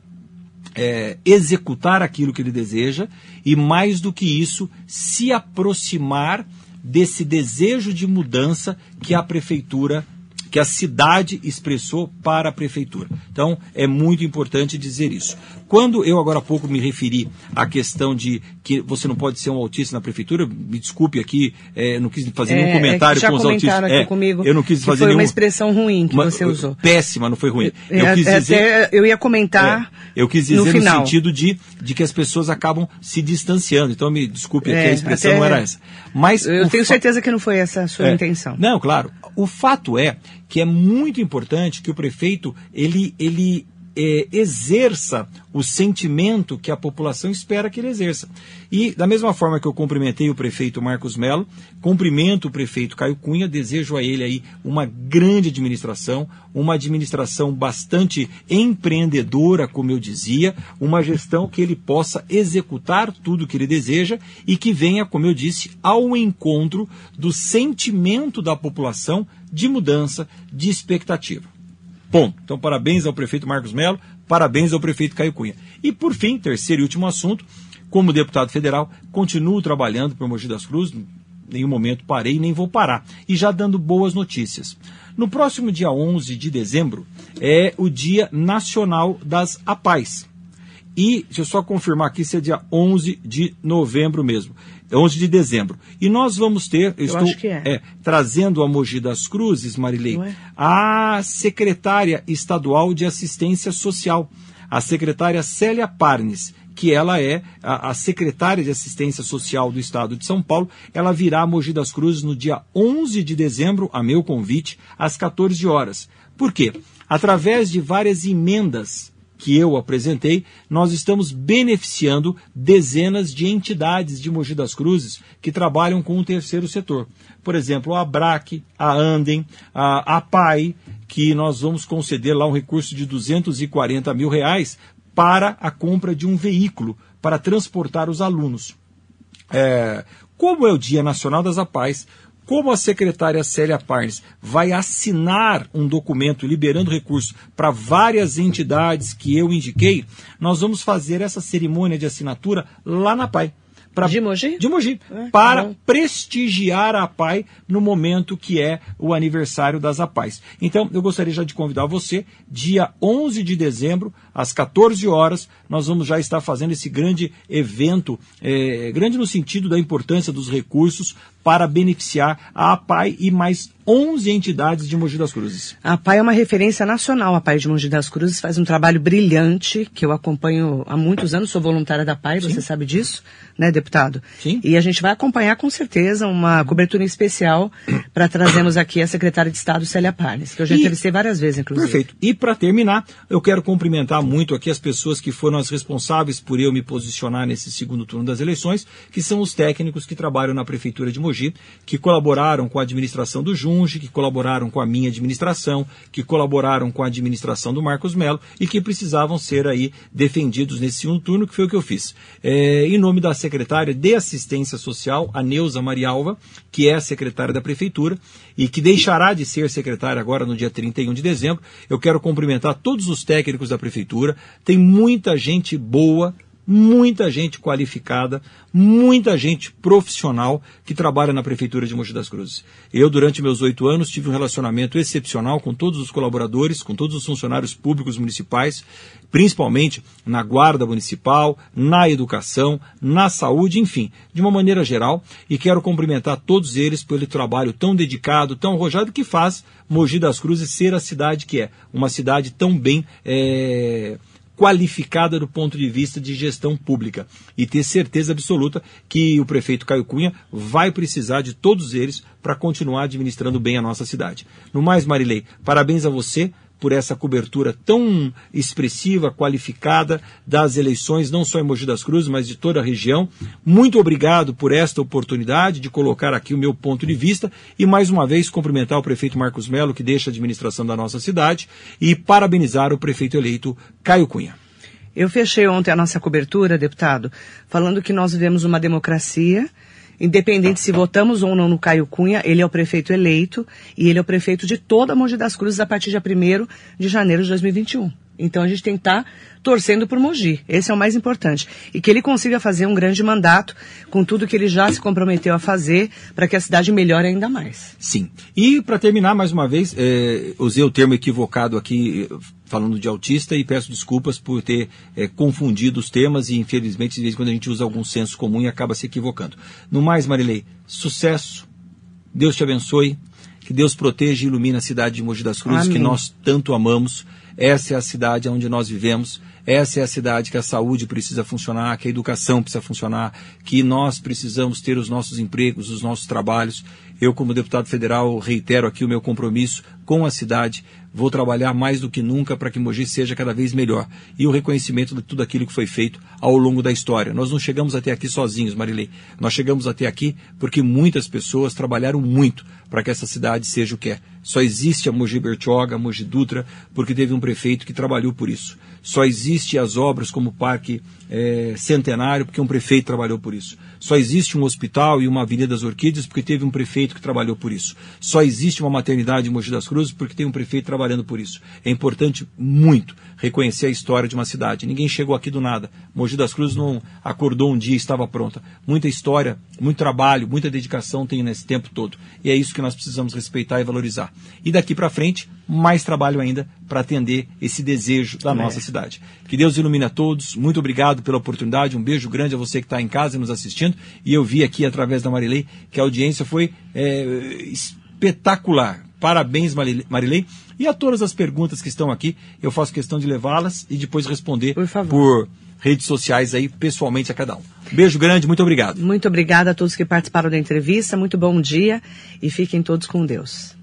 é, executar aquilo que ele deseja e, mais do que isso, se aproximar desse desejo de mudança que a prefeitura que a cidade expressou para a prefeitura. Então, é muito importante dizer isso. Quando eu agora há pouco me referi à questão de que você não pode ser um autista na prefeitura, me desculpe aqui, é, não quis fazer é, nenhum comentário é com os autistas. Aqui é, comigo eu não quis fazer foi nenhum... uma expressão ruim que uma, você usou. Péssima, não foi ruim. Eu é, quis dizer, eu ia comentar. É, eu quis dizer no, no, sentido de, de que as pessoas acabam se distanciando. Então, me desculpe aqui, a expressão não era essa. Mas eu tenho certeza que não foi essa a sua intenção. Não, claro. O fato é que é muito importante que o prefeito ele, ele é, exerça o sentimento que a população espera que ele exerça. E, da mesma forma que eu cumprimentei o prefeito Marcos Melo, cumprimento o prefeito Caio Cunha, desejo a ele aí uma grande administração, uma administração bastante empreendedora, como eu dizia, uma gestão que ele possa executar tudo que ele deseja e que venha, como eu disse, ao encontro do sentimento da população de mudança, de expectativa. Ponto. Então, parabéns ao prefeito Marcos Melo, parabéns ao prefeito Caio Cunha. E, por fim, terceiro e último assunto, como deputado federal, continuo trabalhando para Mogi das Cruzes, em nenhum momento parei nem vou parar. E já dando boas notícias. No próximo dia 11 de dezembro é o Dia Nacional das APAES. E, deixa eu só confirmar aqui se é dia 11 de novembro mesmo. 11 de dezembro. E nós vamos ter, eu, eu estou é. É, trazendo a Mogi das Cruzes, Marilei, é? a secretária estadual de assistência social, a secretária Célia Parnes, que ela é a, a, secretária de assistência social do estado de São Paulo. Ela virá a Mogi das Cruzes no dia 11 de dezembro, a meu convite, às 14 horas. Por quê? Através de várias emendas que eu apresentei, nós estamos beneficiando dezenas de entidades de Mogi das Cruzes que trabalham com o terceiro setor. Por exemplo, a ABRAC, a Andem, a APAI, que nós vamos conceder lá um recurso de 240 mil reais para a compra de um veículo para transportar os alunos. É, como é o Dia Nacional das APAES, como a secretária Célia Parnes vai assinar um documento liberando recursos para várias entidades que eu indiquei, nós vamos fazer essa cerimônia de assinatura lá na PAI Pra, de Mogi? De Mogi. É, para bom. prestigiar a APAI no momento que é o aniversário das APAIs. Então, eu gostaria já de convidar você, dia 11 de dezembro, às 14 horas, nós vamos já estar fazendo esse grande evento, é, grande no sentido da importância dos recursos para beneficiar a APAI e mais 11 entidades de Mogi das Cruzes. A APAI é uma referência nacional. A APAI de Mogi das Cruzes faz um trabalho brilhante, que eu acompanho há muitos anos, sou voluntária da APAI, Sim. você sabe disso, né, deputado? Sim. E a gente vai acompanhar com certeza uma cobertura especial <coughs> para trazermos aqui a secretária de Estado, Célia Parnes, que eu já e... entrevistei várias vezes, inclusive. Perfeito. E para terminar, eu quero cumprimentar muito aqui as pessoas que foram as responsáveis por eu me posicionar nesse segundo turno das eleições, que são os técnicos que trabalham na Prefeitura de Mogi, que colaboraram com a administração do Junge, que colaboraram com a minha administração, que colaboraram com a administração do Marcos Melo e que precisavam ser aí defendidos nesse segundo turno, que foi o que eu fiz. É, em nome da secretária de Assistência Social, a Neuza Marialva, que é a secretária da Prefeitura e que deixará de ser secretária agora no dia 31 de dezembro, eu quero cumprimentar todos os técnicos da Prefeitura. Tem muita gente boa, muita gente qualificada, muita gente profissional que trabalha na Prefeitura de Mogi das Cruzes. Eu, durante meus oito anos, tive um relacionamento excepcional com todos os colaboradores, com todos os funcionários públicos municipais, principalmente na Guarda Municipal, na educação, na saúde, enfim, de uma maneira geral, e quero cumprimentar todos eles pelo trabalho tão dedicado, tão arrojado que faz Mogi das Cruzes ser a cidade que é, uma cidade tão bem. É qualificada do ponto de vista de gestão pública e ter certeza absoluta que o prefeito Caio Cunha vai precisar de todos eles para continuar administrando bem a nossa cidade. No mais, Marilei, parabéns a você por essa cobertura tão expressiva, qualificada das eleições, não só em Mogi das Cruzes, mas de toda a região. Muito obrigado por esta oportunidade de colocar aqui o meu ponto de vista e, mais uma vez, cumprimentar o prefeito Marcos Melo, que deixa a administração da nossa cidade, e parabenizar o prefeito eleito Caio Cunha. Eu fechei ontem a nossa cobertura, deputado, falando que nós vivemos uma democracia Independente se votamos ou não no Caio Cunha, ele é o prefeito eleito e ele é o prefeito de toda a Mogi das Cruzes a partir de 1 de janeiro de 2021. Então a gente tem que estar tá torcendo por Mogi. Esse é o mais importante. E que ele consiga fazer um grande mandato com tudo que ele já se comprometeu a fazer para que a cidade melhore ainda mais. Sim. E para terminar, mais uma vez, é, usei o termo equivocado aqui falando de autista e peço desculpas por ter é, confundido os temas e infelizmente de vez em quando a gente usa algum senso comum e acaba se equivocando. No mais, Marilei, sucesso, Deus te abençoe, que Deus proteja e ilumine a cidade de Mogi das Cruzes, Amém. que nós tanto amamos. Essa é a cidade onde nós vivemos. Essa é a cidade que a saúde precisa funcionar, que a educação precisa funcionar, que nós precisamos ter os nossos empregos, os nossos trabalhos. Eu, como deputado federal, reitero aqui o meu compromisso com a cidade. Vou trabalhar mais do que nunca para que Mogi seja cada vez melhor. E o reconhecimento de tudo aquilo que foi feito ao longo da história. Nós não chegamos até aqui sozinhos, Marilei. Nós chegamos até aqui porque muitas pessoas trabalharam muito para que essa cidade seja o que é. Só existe a Mogi Bertioga, a Mogi Dutra, porque teve um prefeito que trabalhou por isso. Só existe as obras como Parque é, Centenário, porque um prefeito trabalhou por isso. Só existe um hospital e uma Avenida das Orquídeas, porque teve um prefeito que trabalhou por isso. Só existe uma maternidade em Mogi das Cruzes, porque tem um prefeito trabalhando por isso. É importante muito reconhecer a história de uma cidade. Ninguém chegou aqui do nada. Mogi das Cruzes não acordou um dia e estava pronta. Muita história, muito trabalho, muita dedicação tem nesse tempo todo. E é isso que nós precisamos respeitar e valorizar. E daqui para frente, mais trabalho ainda para atender esse desejo da é. nossa cidade. Que Deus ilumine a todos. Muito obrigado pela oportunidade. Um beijo grande a você que está em casa nos assistindo. E eu vi aqui através da Marilei que a audiência foi é, espetacular. Parabéns, Marilei. E a todas as perguntas que estão aqui, eu faço questão de levá-las e depois responder por, por, redes sociais aí, pessoalmente a cada um. Beijo grande, muito obrigado. Muito obrigada a todos que participaram da entrevista, muito bom dia e fiquem todos com Deus.